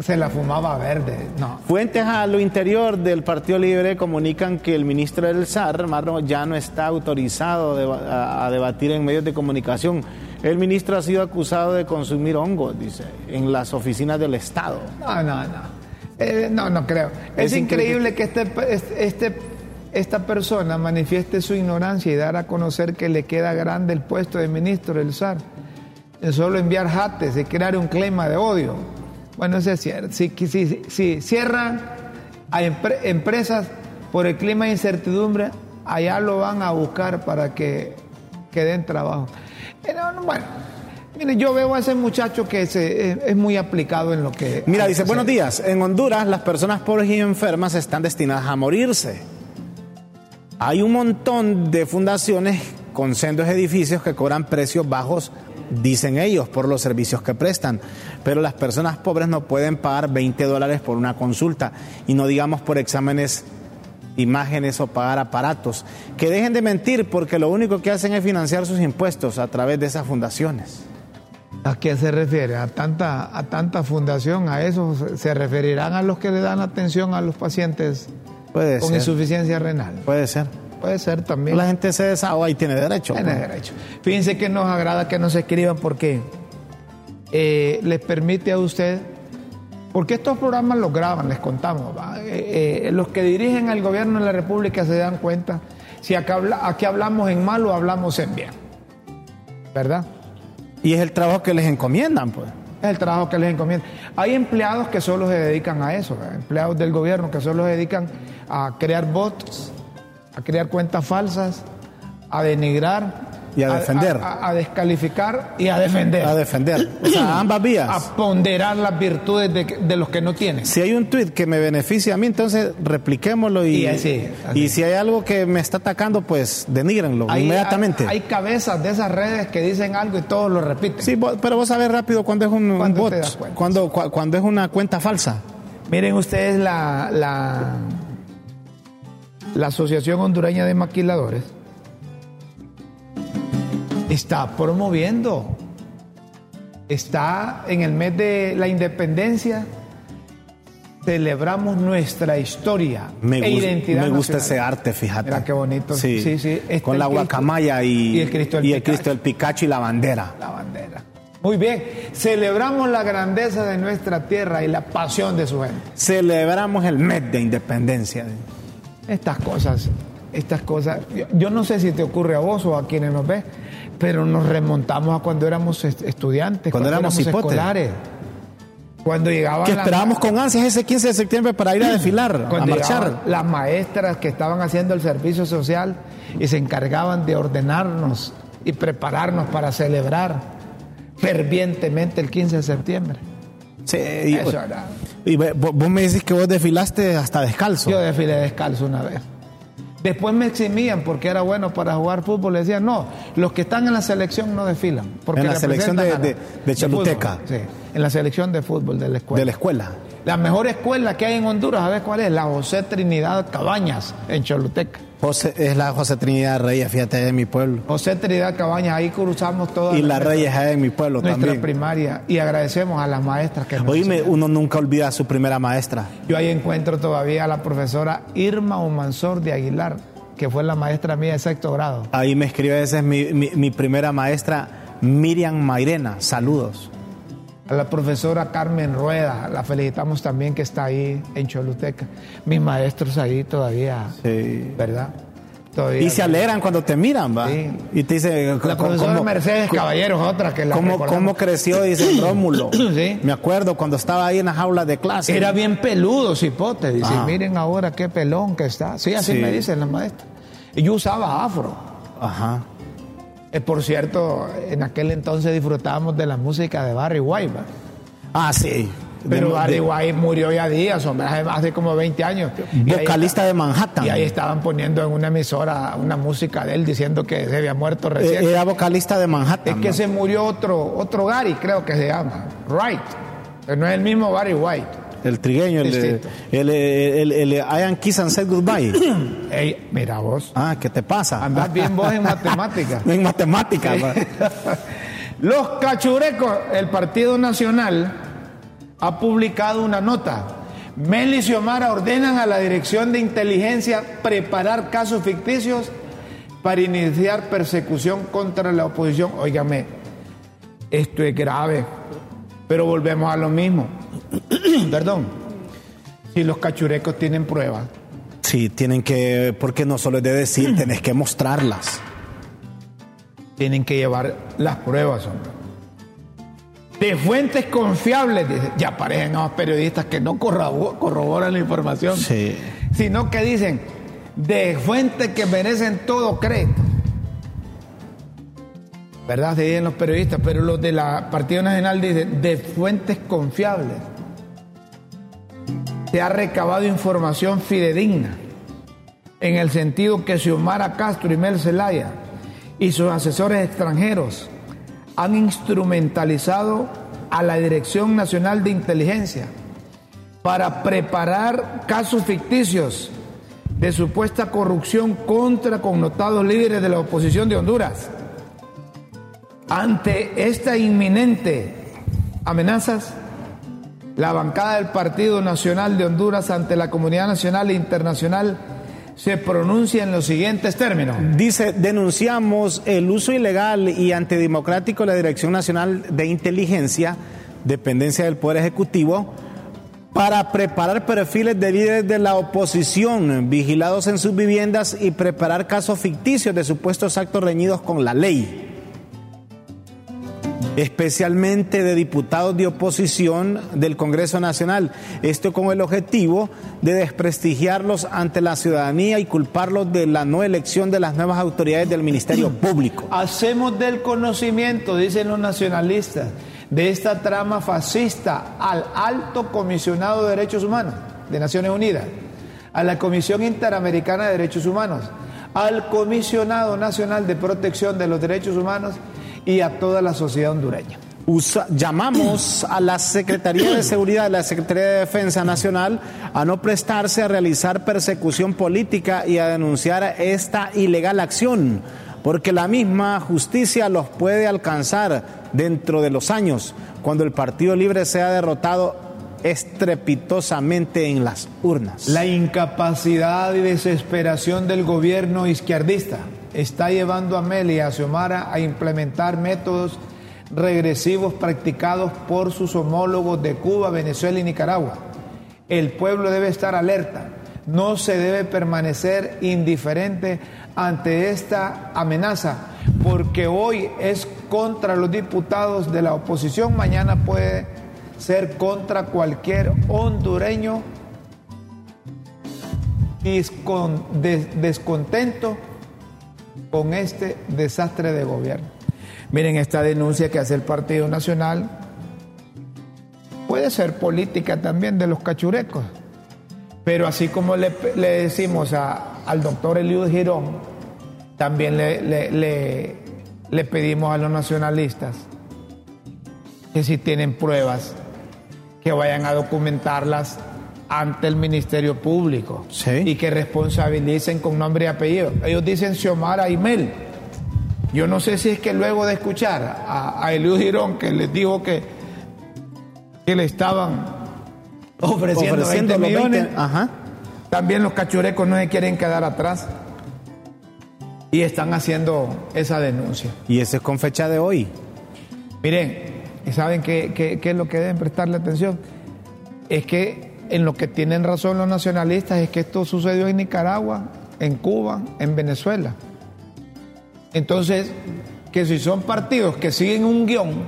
Se la fumaba verde. No. Fuentes a lo interior del Partido Libre comunican que el ministro del SAR, Marlon, ya no está autorizado a, debatir en medios de comunicación. El ministro ha sido acusado de consumir hongos, dice, en las oficinas del Estado. No, no, no. Eh, no, no creo. Es, increíble que este, este esta persona manifieste su ignorancia y dar a conocer que le queda grande el puesto de ministro del SAR, en solo enviar jates y crear un clima de odio. Bueno, eso es cierto. Si, si, cierran a empresas por el clima de incertidumbre, allá lo van a buscar para que, que den trabajo. Pero, bueno, Mire, yo veo a ese muchacho que es, muy aplicado en lo que... Mira, dice, buenos días. En Honduras las personas pobres y enfermas están destinadas a morirse. Hay un montón de fundaciones con sendos edificios que cobran precios bajos, dicen ellos, por los servicios que prestan. Pero las personas pobres no pueden pagar 20 dólares por una consulta y no digamos por exámenes, imágenes o pagar aparatos. Que dejen de mentir porque lo único que hacen es financiar sus impuestos a través de esas fundaciones. ¿A qué se refiere? ¿A tanta, a tanta fundación? ¿A eso se referirán a los que le dan atención a los pacientes con insuficiencia renal. Puede ser. Puede ser también. La gente se desahoga y tiene derecho. Tiene pues. derecho. Fíjense que nos agrada que nos escriban porque eh, les permite a usted, porque estos programas los graban, les contamos, eh, eh, los que dirigen al gobierno de la República se dan cuenta si acá, aquí hablamos en mal o hablamos en bien. ¿Verdad? Y es el trabajo que les encomiendan, pues. Es el trabajo que les encomienda. Hay empleados que solo se dedican a eso, empleados del gobierno que solo se dedican a crear bots, a crear cuentas falsas, a denigrar y a defender. A, descalificar y a defender. A defender. O sea, ambas vías. A ponderar las virtudes de, los que no tienen. Si hay un tuit que me beneficia a mí, entonces repliquémoslo y, y si hay algo que me está atacando, pues denigrenlo inmediatamente. Hay, cabezas de esas redes que dicen algo y todos lo repiten. Sí, pero vos sabés rápido cuando es un, bot, cuando, cuando es una cuenta falsa. Miren ustedes la, la, la Asociación Hondureña de Maquiladores está promoviendo, está en el mes de la independencia, celebramos nuestra historia me e identidad. Me gusta ese arte, fíjate. Mira qué bonito. Sí, sí. Con la guacamaya y, el Cristo del, y el Cristo del Picacho y la bandera. La bandera. Muy bien, celebramos la grandeza de nuestra tierra y la pasión de su gente. Celebramos el mes de independencia. Estas cosas, estas cosas, yo no sé si te ocurre a vos o a quienes nos ven, pero nos remontamos a cuando éramos estudiantes, cuando, éramos, escolares. Cuando llegaban. Que esperábamos con ansias ese 15 de septiembre para ir a desfilar, a marchar. Las maestras que estaban haciendo el servicio social y se encargaban de ordenarnos y prepararnos para celebrar fervientemente el 15 de septiembre. Sí, y, Eso era. y vos me decís que vos desfilaste hasta descalzo. Yo desfilé descalzo una vez. Después me eximían porque era bueno para jugar fútbol. Le decían, no, los que están en la selección no desfilan. Porque en la selección de, de, Choluteca. sí, en la selección de fútbol de la escuela. De la escuela. La mejor escuela que hay en Honduras, ¿sabes cuál es? La José Trinidad Cabañas, en Choluteca. José, es la José Trinidad Reyes, fíjate, de mi pueblo. José Trinidad Cabañas, ahí cruzamos todas. Y la Reyes es de mi pueblo nuestra también. primaria. Y agradecemos a las maestras que nos Oíme, uno nunca olvida a su primera maestra. Yo ahí encuentro todavía a la profesora Irma Humansor de Aguilar que fue la maestra mía de sexto grado. Ahí me escribe, esa es mi, primera maestra, Miriam Mairena. Saludos. A la profesora Carmen Rueda, la felicitamos también que está ahí en Choluteca. Mis maestros ahí todavía, sí. ¿verdad? Todavía y se alegran cuando te miran, ¿va? Sí. Y te dice... La profesora Mercedes Caballeros, otra que la ¿Cómo, ¿Cómo creció? Dice Rómulo. sí. Me acuerdo cuando estaba ahí en la jaula de clase. Era bien peludo, cipote. Dice, miren ahora qué pelón que está. Sí, así me dicen las maestras. Y yo usaba afro. Ajá. Eh, por cierto, en aquel entonces disfrutábamos de la música de Barry White. Ah, sí. Pero Barry White murió ya días, hombre, hace como 20 años. Vocalista de Manhattan. Y ahí estaban poniendo en una emisora una música de él diciendo que se había muerto recién. Era vocalista de Manhattan. Es que se murió otro, otro Gary, creo que se llama. Wright. Pero no es el mismo Barry White. El trigueño, el, el, el, el, el I kiss and say goodbye. Ey, mira vos. ah, ¿qué te pasa? Andás bien vos en matemáticas. en matemática. va. Los cachurecos, el Partido Nacional ha publicado una nota. Mel y Xiomara ordenan a la Dirección de Inteligencia preparar casos ficticios para iniciar persecución contra la oposición. Óigame, esto es grave, pero volvemos a lo mismo. Perdón. Si los cachurecos tienen pruebas, Sí, tienen que, porque no solo es de decir, tenés que mostrarlas. tienen que llevar las pruebas, hombre. De fuentes confiables, dice, ya aparecen a los periodistas que no corrobo- corroboran la información, Sí. sino que dicen de fuentes que merecen todo crédito. ¿Verdad? Se dicen los periodistas, pero los de la Partido Nacional dicen de fuentes confiables. Se ha recabado información fidedigna en el sentido que Xiomara Castro y Mel Zelaya y sus asesores extranjeros han instrumentalizado a la Dirección Nacional de Inteligencia para preparar casos ficticios de supuesta corrupción contra connotados líderes de la oposición de Honduras. Ante esta inminente amenazas, la bancada del Partido Nacional de Honduras ante la comunidad nacional e internacional se pronuncia en los siguientes términos. Dice, denunciamos el uso ilegal y antidemocrático de la Dirección Nacional de Inteligencia, dependencia del Poder Ejecutivo, para preparar perfiles de líderes de la oposición vigilados en sus viviendas y preparar casos ficticios de supuestos actos reñidos con la ley especialmente de diputados de oposición del Congreso Nacional. Esto con el objetivo de desprestigiarlos ante la ciudadanía y culparlos de la no elección de las nuevas autoridades del Ministerio Público. Hacemos del conocimiento, dicen los nacionalistas, de esta trama fascista al alto comisionado de derechos humanos de Naciones Unidas, a la Comisión Interamericana de Derechos Humanos, al Comisionado Nacional de Protección de los Derechos Humanos y a toda la sociedad hondureña. Usa- llamamos a la Secretaría de Seguridad y la Secretaría de Defensa Nacional a no prestarse a realizar persecución política y a denunciar esta ilegal acción, porque la misma justicia los puede alcanzar dentro de los años, cuando el Partido Libre sea derrotado estrepitosamente en las urnas. La incapacidad y desesperación del gobierno izquierdista está llevando a Meli y a Xiomara a implementar métodos regresivos practicados por sus homólogos de Cuba, Venezuela y Nicaragua. El pueblo debe estar alerta, no se debe permanecer indiferente ante esta amenaza, porque hoy es contra los diputados de la oposición, mañana puede ser contra cualquier hondureño. Descontento con este desastre de gobierno. Miren, esta denuncia que hace el Partido Nacional puede ser política también de los cachurecos, pero así como le, decimos a- al doctor Eliud Girón, también le- le- le pedimos a los nacionalistas que si tienen pruebas, que vayan a documentarlas ante el Ministerio Público Sí. y que responsabilicen con nombre y apellido. Ellos dicen Xiomara y Mel. Yo no sé si es que luego de escuchar a, a Eliud Girón que les dijo que, que le estaban ofreciendo, Ofreciendo 20 los 20, millones, ajá. también los cachurecos no se quieren quedar atrás y están haciendo esa denuncia. Y eso es con fecha de hoy. Miren, ¿y saben qué, qué- qué es lo que deben prestarle atención? Es que en lo que tienen razón los nacionalistas es que esto sucedió en Nicaragua, en Cuba, en Venezuela. Entonces, que si son partidos que siguen un guion,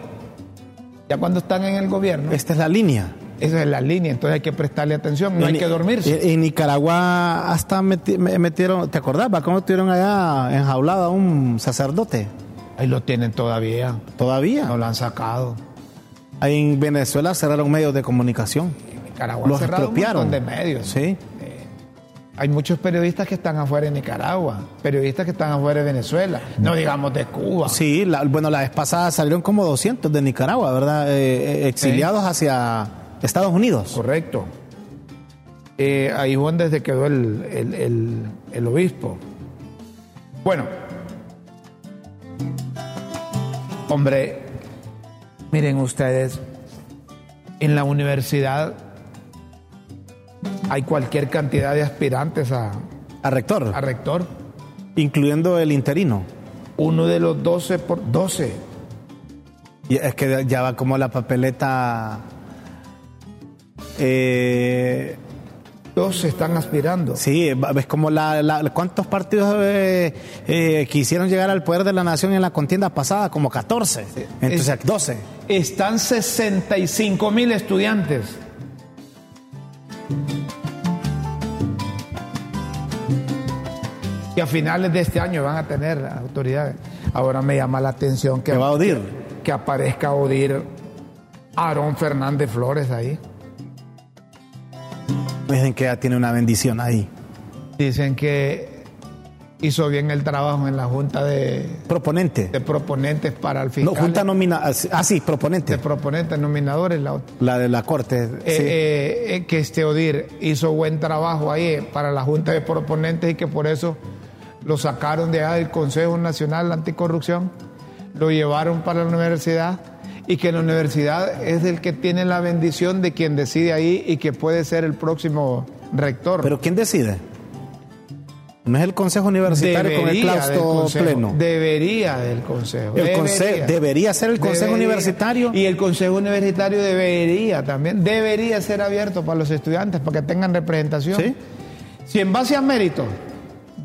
ya cuando están en el gobierno, Esta es la línea. esa es la línea, entonces hay que prestarle atención, no hay que dormirse. En, Nicaragua hasta meti- me- metieron, ¿te acordás? ¿Cómo tuvieron allá enjaulado a un sacerdote? Ahí lo tienen todavía, Todavía. no lo han sacado. Ahí en Venezuela cerraron medios de comunicación. Nicaragua Los ha cerrado un expropiaron. montón de medios. Sí. Hay muchos periodistas que están afuera de Nicaragua, periodistas que están afuera de Venezuela, no digamos de Cuba. Sí, la- bueno, la vez pasada salieron como 200 de Nicaragua, ¿verdad? Eh, eh, exiliados hacia, Estados Unidos. Correcto. Eh, ahí fue donde quedó el, el, el, el obispo. Bueno, hombre, miren ustedes, en la universidad hay cualquier cantidad de aspirantes a, A rector, a rector. incluyendo el interino. Uno de los 12 por 12. Y es que ya va como la papeleta. Eh, 12 están aspirando. sí, ves como la, la- ¿Cuántos partidos eh, eh, quisieron llegar al poder de la nación en la contienda pasada? Como 14. Entonces, 12. Están 65 mil estudiantes. Que a finales de este año van a tener las autoridades. Ahora me llama la atención que, Que va a Odir. que aparezca Odir Aarón Fernández Flores ahí. Dicen que ya tiene una bendición ahí. Dicen que hizo bien el trabajo en la junta de, Proponente. de proponentes para el No, fiscal. junta nomina. Ah, sí, de proponente. proponentes nominadores. La, La de la corte. eh, sí. eh, eh, que este Odir hizo buen trabajo ahí para la Junta de Proponentes y que por eso lo sacaron de allá del Consejo Nacional Anticorrupción, lo llevaron para la universidad y que la universidad es el que tiene la bendición de quien decide ahí y que puede ser el próximo rector. Pero ¿quién decide? No es el Consejo Universitario con el Debería claustro consejo, pleno. Debería del Consejo. El conse- debería ser el Consejo Debería. Universitario. Y el Consejo Universitario debería también, debería ser abierto para los estudiantes, para que tengan representación. Sí. Si en base a mérito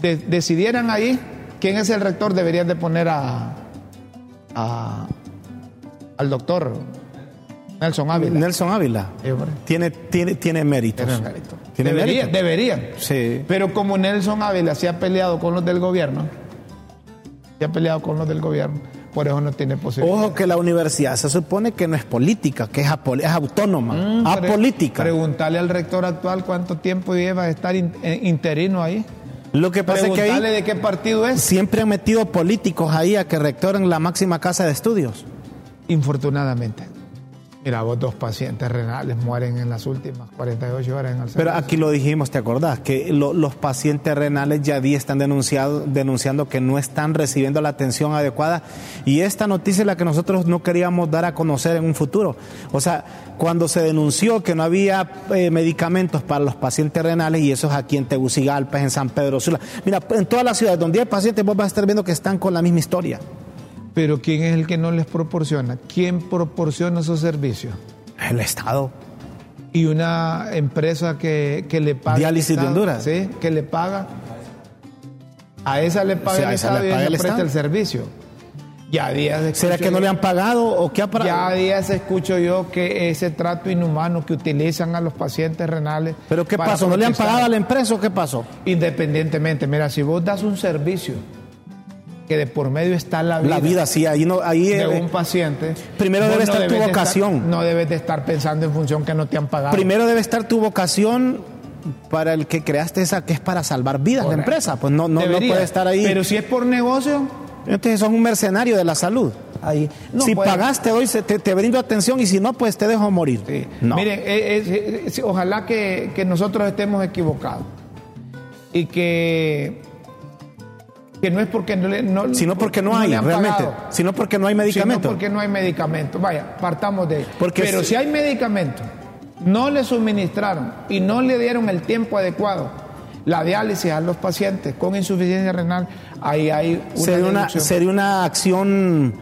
de- decidieran ahí quién es el rector, deberían de poner a, a- al doctor Nelson Ávila. Nelson Ávila. Sí. Tiene, tiene, tiene méritos. Tiene mérito. Tiene Debería- mérito. Deberían. Sí. Pero como Nelson Ávila se ha peleado con los del gobierno, se ha peleado con los del gobierno, por eso no tiene posibilidad. Ojo que la universidad se supone que no es política, que es, es autónoma, Mm, pre- apolítica. Preguntarle al rector actual cuánto tiempo lleva de estar in- eh, interino ahí. Lo que pasa es que ahí de qué partido es. siempre han metido políticos ahí a que rectoren la máxima casa de estudios. Infortunadamente. Mira, vos dos pacientes renales mueren en las últimas 48 horas en el Pero aquí lo dijimos, ¿te acordás? Que lo- los pacientes renales ya día están denunciado, denunciando que no están recibiendo la atención adecuada. Y esta noticia es la que nosotros no queríamos dar a conocer en un futuro. O sea, cuando se denunció que no había eh, medicamentos para los pacientes renales, y eso es aquí en Tegucigalpa, en San Pedro Sula. Mira, en todas las ciudades donde hay pacientes, vos vas a estar viendo que están con la misma historia. Pero ¿quién es el que no les proporciona? ¿Quién proporciona esos servicios? El Estado. Y una empresa que, que le paga. el Diálisis de Honduras. Sí, que le paga. A esa le paga Sí, el a esa Estado le y paga el presta Estado. el servicio. Ya días ¿Será que no le han pagado o qué ha para- Ya días escucho yo que ese trato inhumano que utilizan a los pacientes renales. ¿Pero qué pasó? ¿No le han pagado a la empresa o qué pasó? Independientemente, mira, si vos das un servicio que de por medio está la vida, La vida, sí, ahí no, ahí de eh, un paciente. primero debe estar tu de vocación. no debes de estar pensando en función que no te han pagado. Primero debe estar tu vocación para el que creaste esa que es para salvar vidas de Correcto. empresa. Pues no, no, no puede estar ahí. Pero si es por negocio, Entonces sos un mercenario de la salud. ahí. no si puede- pagaste hoy, te, te brindo atención y si no, pues te dejo morir. Sí. No. Miren, eh, eh, ojalá que, que nosotros estemos equivocados y que, que no es porque no le. No, sino porque no, hay, realmente. pagado, Sino porque no hay sino medicamento. porque no hay medicamento. Vaya, partamos de ahí. Porque Pero si- si hay medicamento, no le suministraron y no le dieron el tiempo adecuado la diálisis a los pacientes con insuficiencia renal, ahí hay una. sería, una, sería una acción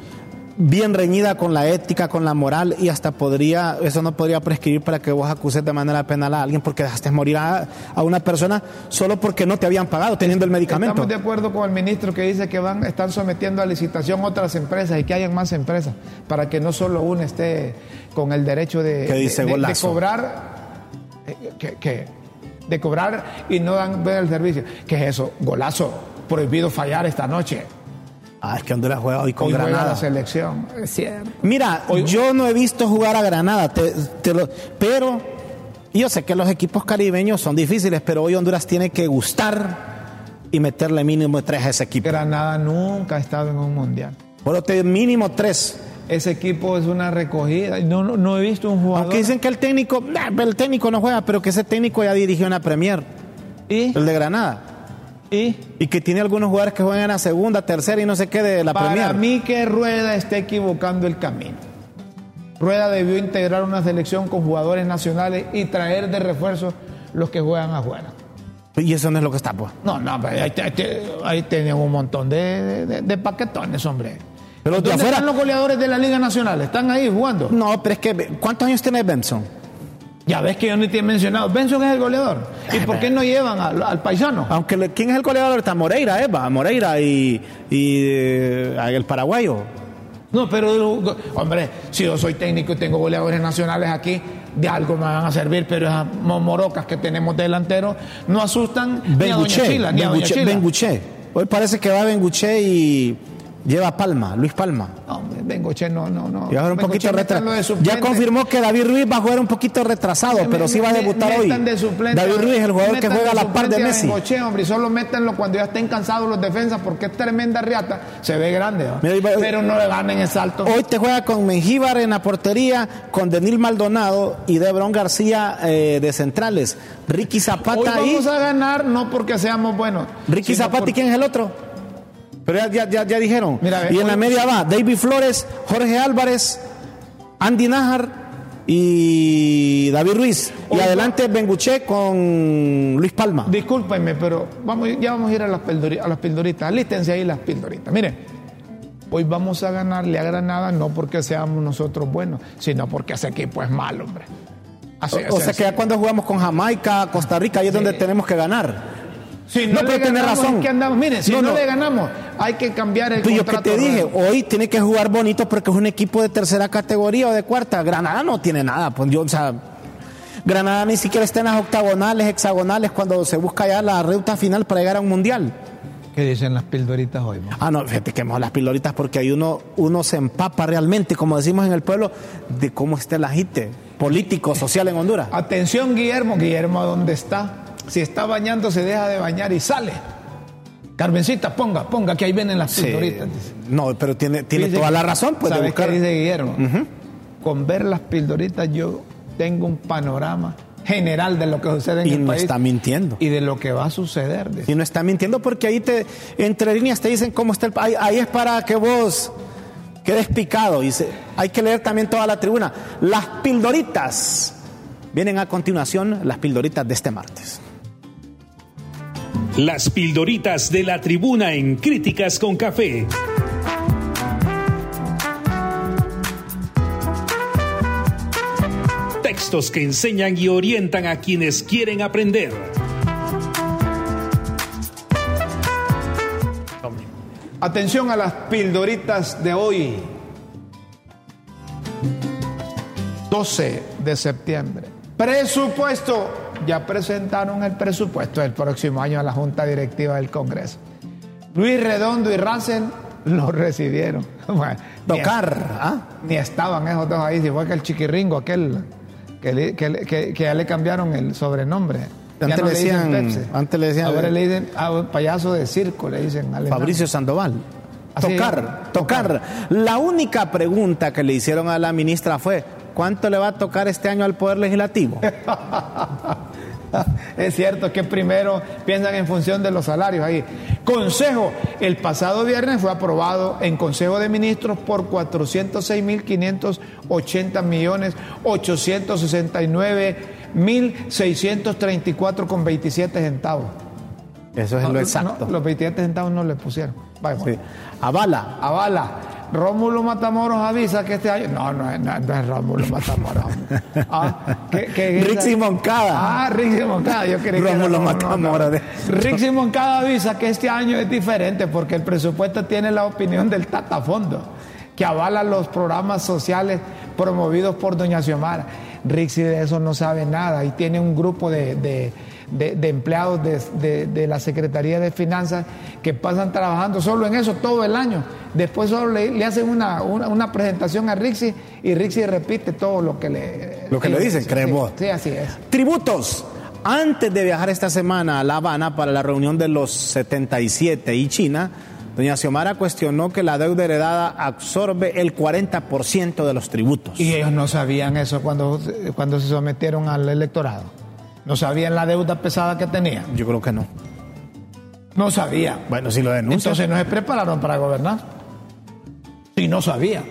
bien reñida con la ética, con la moral y hasta podría, eso no podría prescribir para que vos acuses de manera penal a alguien porque dejaste morir a, a una persona solo porque no te habían pagado teniendo el medicamento. Estamos de acuerdo con el ministro que dice que van, están sometiendo a licitación otras empresas y que hayan más empresas para que no solo una esté con el derecho de, ¿Qué dice de- de- de Golazo? cobrar eh, que, que- de cobrar y no dan ver el servicio. ¿Qué es eso? Golazo, prohibido fallar esta noche. Ah, es que Honduras juega hoy con Hoy juega Granada. la selección. Es cierto. Mira, yo no he visto jugar a Granada, te- te lo- pero yo sé que los equipos caribeños son difíciles, pero hoy Honduras tiene que gustar y meterle mínimo tres a ese equipo. Granada nunca ha estado en un mundial. Te- mínimo tres. ese equipo es una recogida. No, no, no he visto un jugador. Aunque dicen que el técnico, el técnico no juega, pero que ese técnico ya dirigió una Premier. ¿Y? El de Granada. ¿Y? Y que tiene algunos jugadores que juegan en la segunda, tercera y no sé qué de la Para Premier. mí que Rueda está equivocando el camino. Rueda debió integrar una selección con jugadores nacionales y traer de refuerzo los que juegan afuera. Y eso no es lo que está, pues. No, no, pero ahí, ahí- ahí tienen un montón de, de- de paquetones, hombre. Pero de ¿Dónde afuera- están los goleadores de la Liga Nacional? ¿Están ahí jugando? No, pero es que, ¿cuántos años tiene Benson? Ya ves que yo ni te he mencionado. Benson es el goleador. ¿Y por qué no llevan al, al paisano? Aunque, le- ¿quién es el goleador ahorita? Moreira, Eva, Moreira y, y eh, el paraguayo. No, pero, hombre, si yo soy técnico y tengo goleadores nacionales aquí, de algo me van a servir, pero esas morocas que tenemos delanteros no asustan ni a Doña Chila, ni a Doña Chila. Benguché. Hoy parece que va Benguché y lleva Palma, Luis Palma. No, Bengoche no, no, no. Y va a jugar un Bengoche poquito retrasado. Ya confirmó que David Ruiz va a jugar un poquito retrasado, Me- pero sí va a me- debutar hoy. de suplente David Ruiz, el jugador que juega a la par de Messi. Bengoche, hombre, y solo métanlo cuando ya estén cansados los defensas, porque es tremenda riata. Se ve grande, ¿va? Mira, pero no le ganen el salto. Hoy te juega con Mengíbar en la portería, con Denil Maldonado y Debrón García eh, de centrales. Ricky Hoy Zapata ahí. vamos a ganar no porque seamos buenos. Ricky Zapata y quién es el otro. Pero ya, ya, ya, ya dijeron. Mira, y en la media va David Flores, Jorge Álvarez, Andy Nájar y David Ruiz. Y Hoy adelante Benguché con Luis Palma. Discúlpenme, pero vamos, ya vamos a ir a las, a las pildoritas. Alístense ahí las pildoritas. Miren, hoy vamos a ganarle a Granada no porque seamos nosotros buenos, sino porque ese equipo es malo, hombre. Así- o, o así- sea que ya cuando jugamos con Jamaica, Costa Rica, ahí es donde tenemos que ganar. Si No, le pero tenés ganamos, razón. es que andamos. Miren, si No, no, no. le ganamos, hay que cambiar el Pues yo que contrato. te dije, hoy tiene que jugar bonito porque es un equipo de tercera categoría o de cuarta. Granada no tiene nada, pues yo, o sea, Granada ni siquiera está en las octagonales, hexagonales cuando se busca ya la ruta final para llegar a un mundial. ¿Qué dicen las pildoritas hoy? Ah, no, fíjate que mejor las piloritas porque ahí uno, uno se empapa realmente, como decimos en el pueblo, de cómo está el agite político, social en Honduras. Atención, Guillermo. Guillermo, ¿dónde está? Si está bañando, se deja de bañar y sale. Carmencita, ponga, ponga, que ahí vienen las Sí. pildoritas. dice. No, pero tiene, tiene Dice toda la razón, pues de ¿Sabes buscar. qué dice Guillermo? Con ver las pildoritas yo tengo un panorama general de lo que sucede en Y el no país. está mintiendo. Y de lo que va a suceder. dice. Y no está mintiendo porque ahí te, entre líneas te dicen cómo está el ahí, ahí es para que vos quedes picado. Y hay que leer también toda la tribuna. Las pildoritas. Vienen a continuación las pildoritas de este martes. Las pildoritas de la tribuna en Críticas con Café. Textos que enseñan y orientan a quienes quieren aprender. Atención a las pildoritas de hoy. 12 de septiembre. Presupuesto. Ya presentaron el presupuesto del próximo año a la Junta Directiva del Congreso. Luis Redondo y Rasen lo recibieron. Bueno, ni- Tocar. ¿ah? Ni estaban esos dos ahí, si fue que el chiquirringo, aquel que, le- que le- que- que ya le cambiaron el sobrenombre. Antes no le decían- Pepsi. antes le decían- Ahora le dicen ah, payaso de circo, le dicen al enano. Fabricio Sandoval. Así Tocar, es. tocar. La única pregunta que le hicieron a la ministra fue, ¿cuánto le va a tocar este año al Poder Legislativo? Es cierto que primero piensan en función de los salarios ahí. Consejo, el pasado viernes fue aprobado en Consejo de Ministros por 406.580 millones 869 mil 634 con 27 centavos. Eso es No, lo no, exacto. los 27 centavos no le pusieron. Vamos. Sí. Avala. Avala. Rómulo Matamoros avisa que este año. No, no, es- no, no es Rómulo Matamoros. Ah, ¿qué- qué es Rixi? Moncada. Ah, Rixi Moncada. Yo que era Rómulo Rómulo Matamoros. Rixi Moncada avisa que este año es diferente porque el presupuesto tiene la opinión del Tatafondo, que avala los programas sociales promovidos por Doña Xiomara. Rixi de eso no sabe nada y tiene un grupo de, de- de- de empleados de, de- de la Secretaría de Finanzas que pasan trabajando solo en eso todo el año. Después solo le, le hacen una, una, una presentación a Rixi y Rixi repite todo lo que le... Lo que le dicen, sí, ¿crees sí, vos? Sí, así es. Tributos. Antes de viajar esta semana a La Habana para la reunión de los 77 y China, Doña Xiomara cuestionó que la deuda heredada absorbe el 40% de los tributos. Y ellos no sabían eso cuando, cuando se sometieron al electorado. No sabían la deuda pesada que tenían. Yo creo que no. No sabían. Bueno, si lo denuncian. Entonces no se prepararon para gobernar. Si no sabían.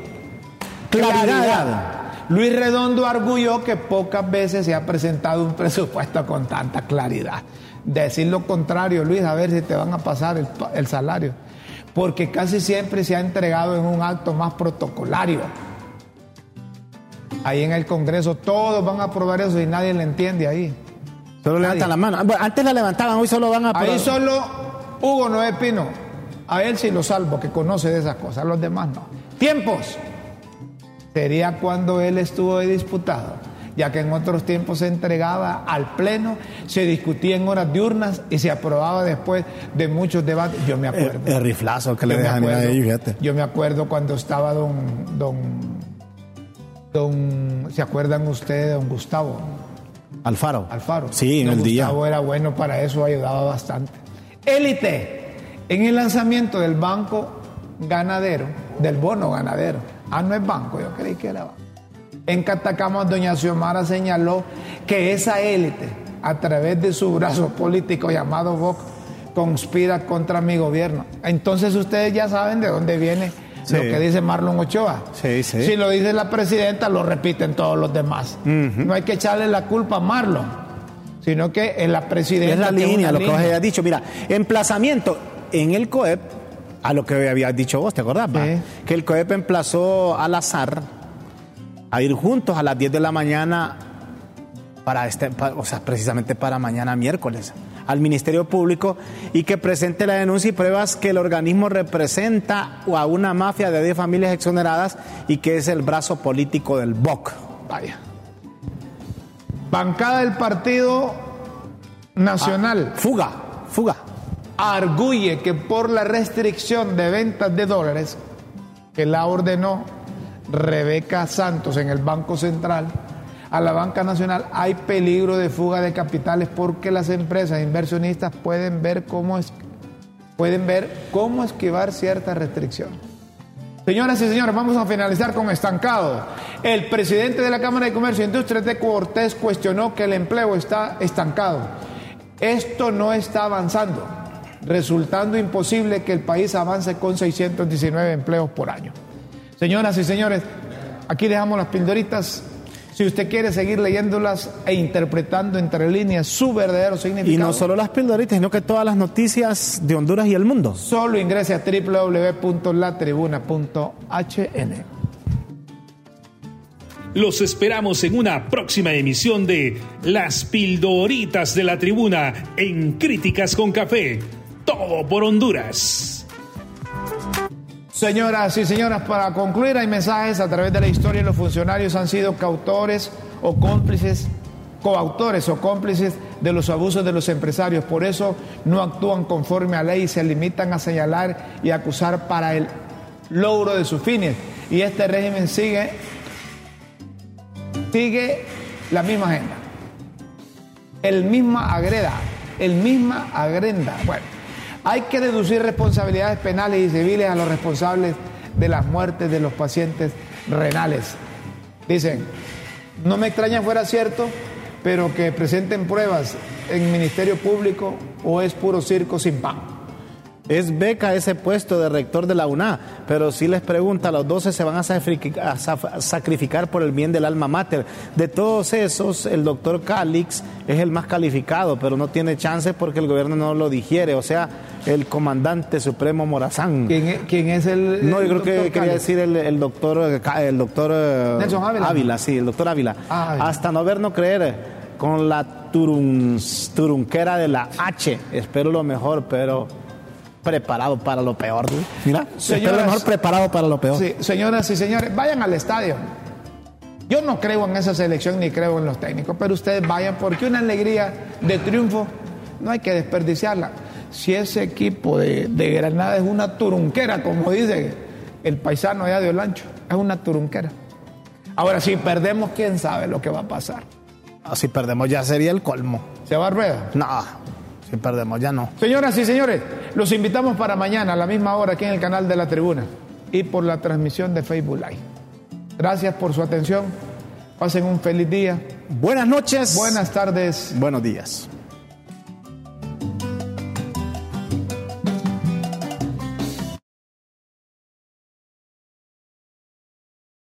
Claridad. Luis Redondo arguyó que pocas veces se ha presentado un presupuesto con tanta claridad. Decir lo contrario, Luis, a ver si te van a pasar el, el salario. Porque casi siempre se ha entregado en un acto más protocolario. Ahí en el Congreso todos van a aprobar eso y nadie le entiende ahí. Solo levantan la mano. Bueno, antes la levantaban, hoy solo van a Ahí solo Hugo Noé Pino. A él sí lo salvo, que conoce de esas cosas, a los demás no. Tiempos. Sería cuando él estuvo de disputado, ya que en otros tiempos se entregaba al Pleno, se discutía en horas diurnas y se aprobaba después de muchos debates. Yo me acuerdo. El, el riflazo que le dejan a acuerdo. ellos, fíjate. Yo me acuerdo cuando estaba don, don, don, ¿se acuerdan ustedes de don Gustavo? Alfaro. Alfaro. Sí, en Don el día. Gustavo era bueno para eso, ayudaba bastante. Élite, en el lanzamiento del banco ganadero, del bono ganadero. Ah, no es banco, yo creí que era banco. En Catacama, doña Xiomara señaló que esa élite, a través de su brazo político llamado VOC, conspira contra mi gobierno. Entonces ustedes ya saben de dónde viene Sí. lo que dice Marlon Ochoa. Sí, sí. Si lo dice la presidenta, lo repiten todos los demás. No hay que echarle la culpa a Marlon, sino que es la presidenta. Es la línea, lo que vos dicho. Mira, emplazamiento en el COEP, a lo que habías dicho vos, ¿te acordás? Que el COEP emplazó al azar a ir juntos a las 10 de la mañana para este, o sea, precisamente para mañana miércoles al Ministerio Público y que presente la denuncia y pruebas que el organismo representa a una mafia de 10 familias exoneradas y que es el brazo político del BOC. Vaya. Bancada del Partido Nacional Fuga, fuga. arguye que por la restricción de ventas de dólares que la ordenó Rebeca Santos en el Banco Central a la banca nacional hay peligro de fuga de capitales porque las empresas inversionistas pueden ver cómo es pueden ver cómo esquivar ciertas restricciones. Señoras y señores, vamos a finalizar con estancado. El presidente de la Cámara de Comercio e Industria de Cortés cuestionó que el empleo está estancado. Esto no está avanzando, resultando imposible que el país avance con 619 empleos por año. Señoras y señores, aquí dejamos las pildoritas. Si usted quiere seguir leyéndolas e interpretando entre líneas su verdadero significado, Y no solo las pildoritas, sino que todas las noticias de Honduras y el mundo. solo ingrese a www.latribuna.hn. Los esperamos en una próxima emisión de Las Pildoritas de la Tribuna en Críticas con Café. Todo por Honduras. Señoras y señoras, para concluir, hay mensajes a través de la historia. Los funcionarios han sido cautores o cómplices, coautores o cómplices de los abusos de los empresarios. Por eso no actúan conforme a ley y se limitan a señalar y acusar para el logro de sus fines. Y este régimen sigue, sigue la misma agenda. El misma agreda, el misma agrenda. Bueno, hay que reducir responsabilidades penales y civiles a los responsables de las muertes de los pacientes renales. Dicen, no me extraña fuera cierto, pero que presenten pruebas en Ministerio Público o es puro circo sin pan. Es beca ese puesto de rector de la UNA, pero si les pregunta, los 12 se van a sacrificar por el bien del alma mater. De todos esos, el doctor Calix es el más calificado, pero no tiene chance porque el gobierno no lo digiere, o sea, el comandante supremo Morazán. ¿Quién es, quién es el.? No, yo creo que quería decir el, el doctor, eh, el doctor eh, Nelson Ávila. sí, el doctor Ávila. Ah, Ávila. Hasta no ver, no creer, con la turun, turunquera de la H. Espero lo mejor, pero preparado para lo peor. ¿no? Mira, Señoras- lo mejor preparado para lo peor. Sí, señoras y señores, vayan al estadio. Yo no creo en esa selección ni creo en los técnicos, pero ustedes vayan porque una alegría de triunfo no hay que desperdiciarla. Si ese equipo de, de Granada es una turunquera, como dice el paisano allá de Olancho, es una turunquera. Ahora, si perdemos, quién sabe lo que va a pasar. Ah, Si perdemos ya sería el colmo. ¿Se va a rueda? No, si perdemos ya no. Señoras y señores, Los invitamos para mañana a la misma hora aquí en el canal de la tribuna y por la transmisión de Facebook Live. Gracias por su atención. Pasen un feliz día. Buenas noches. Buenas tardes. Buenos días.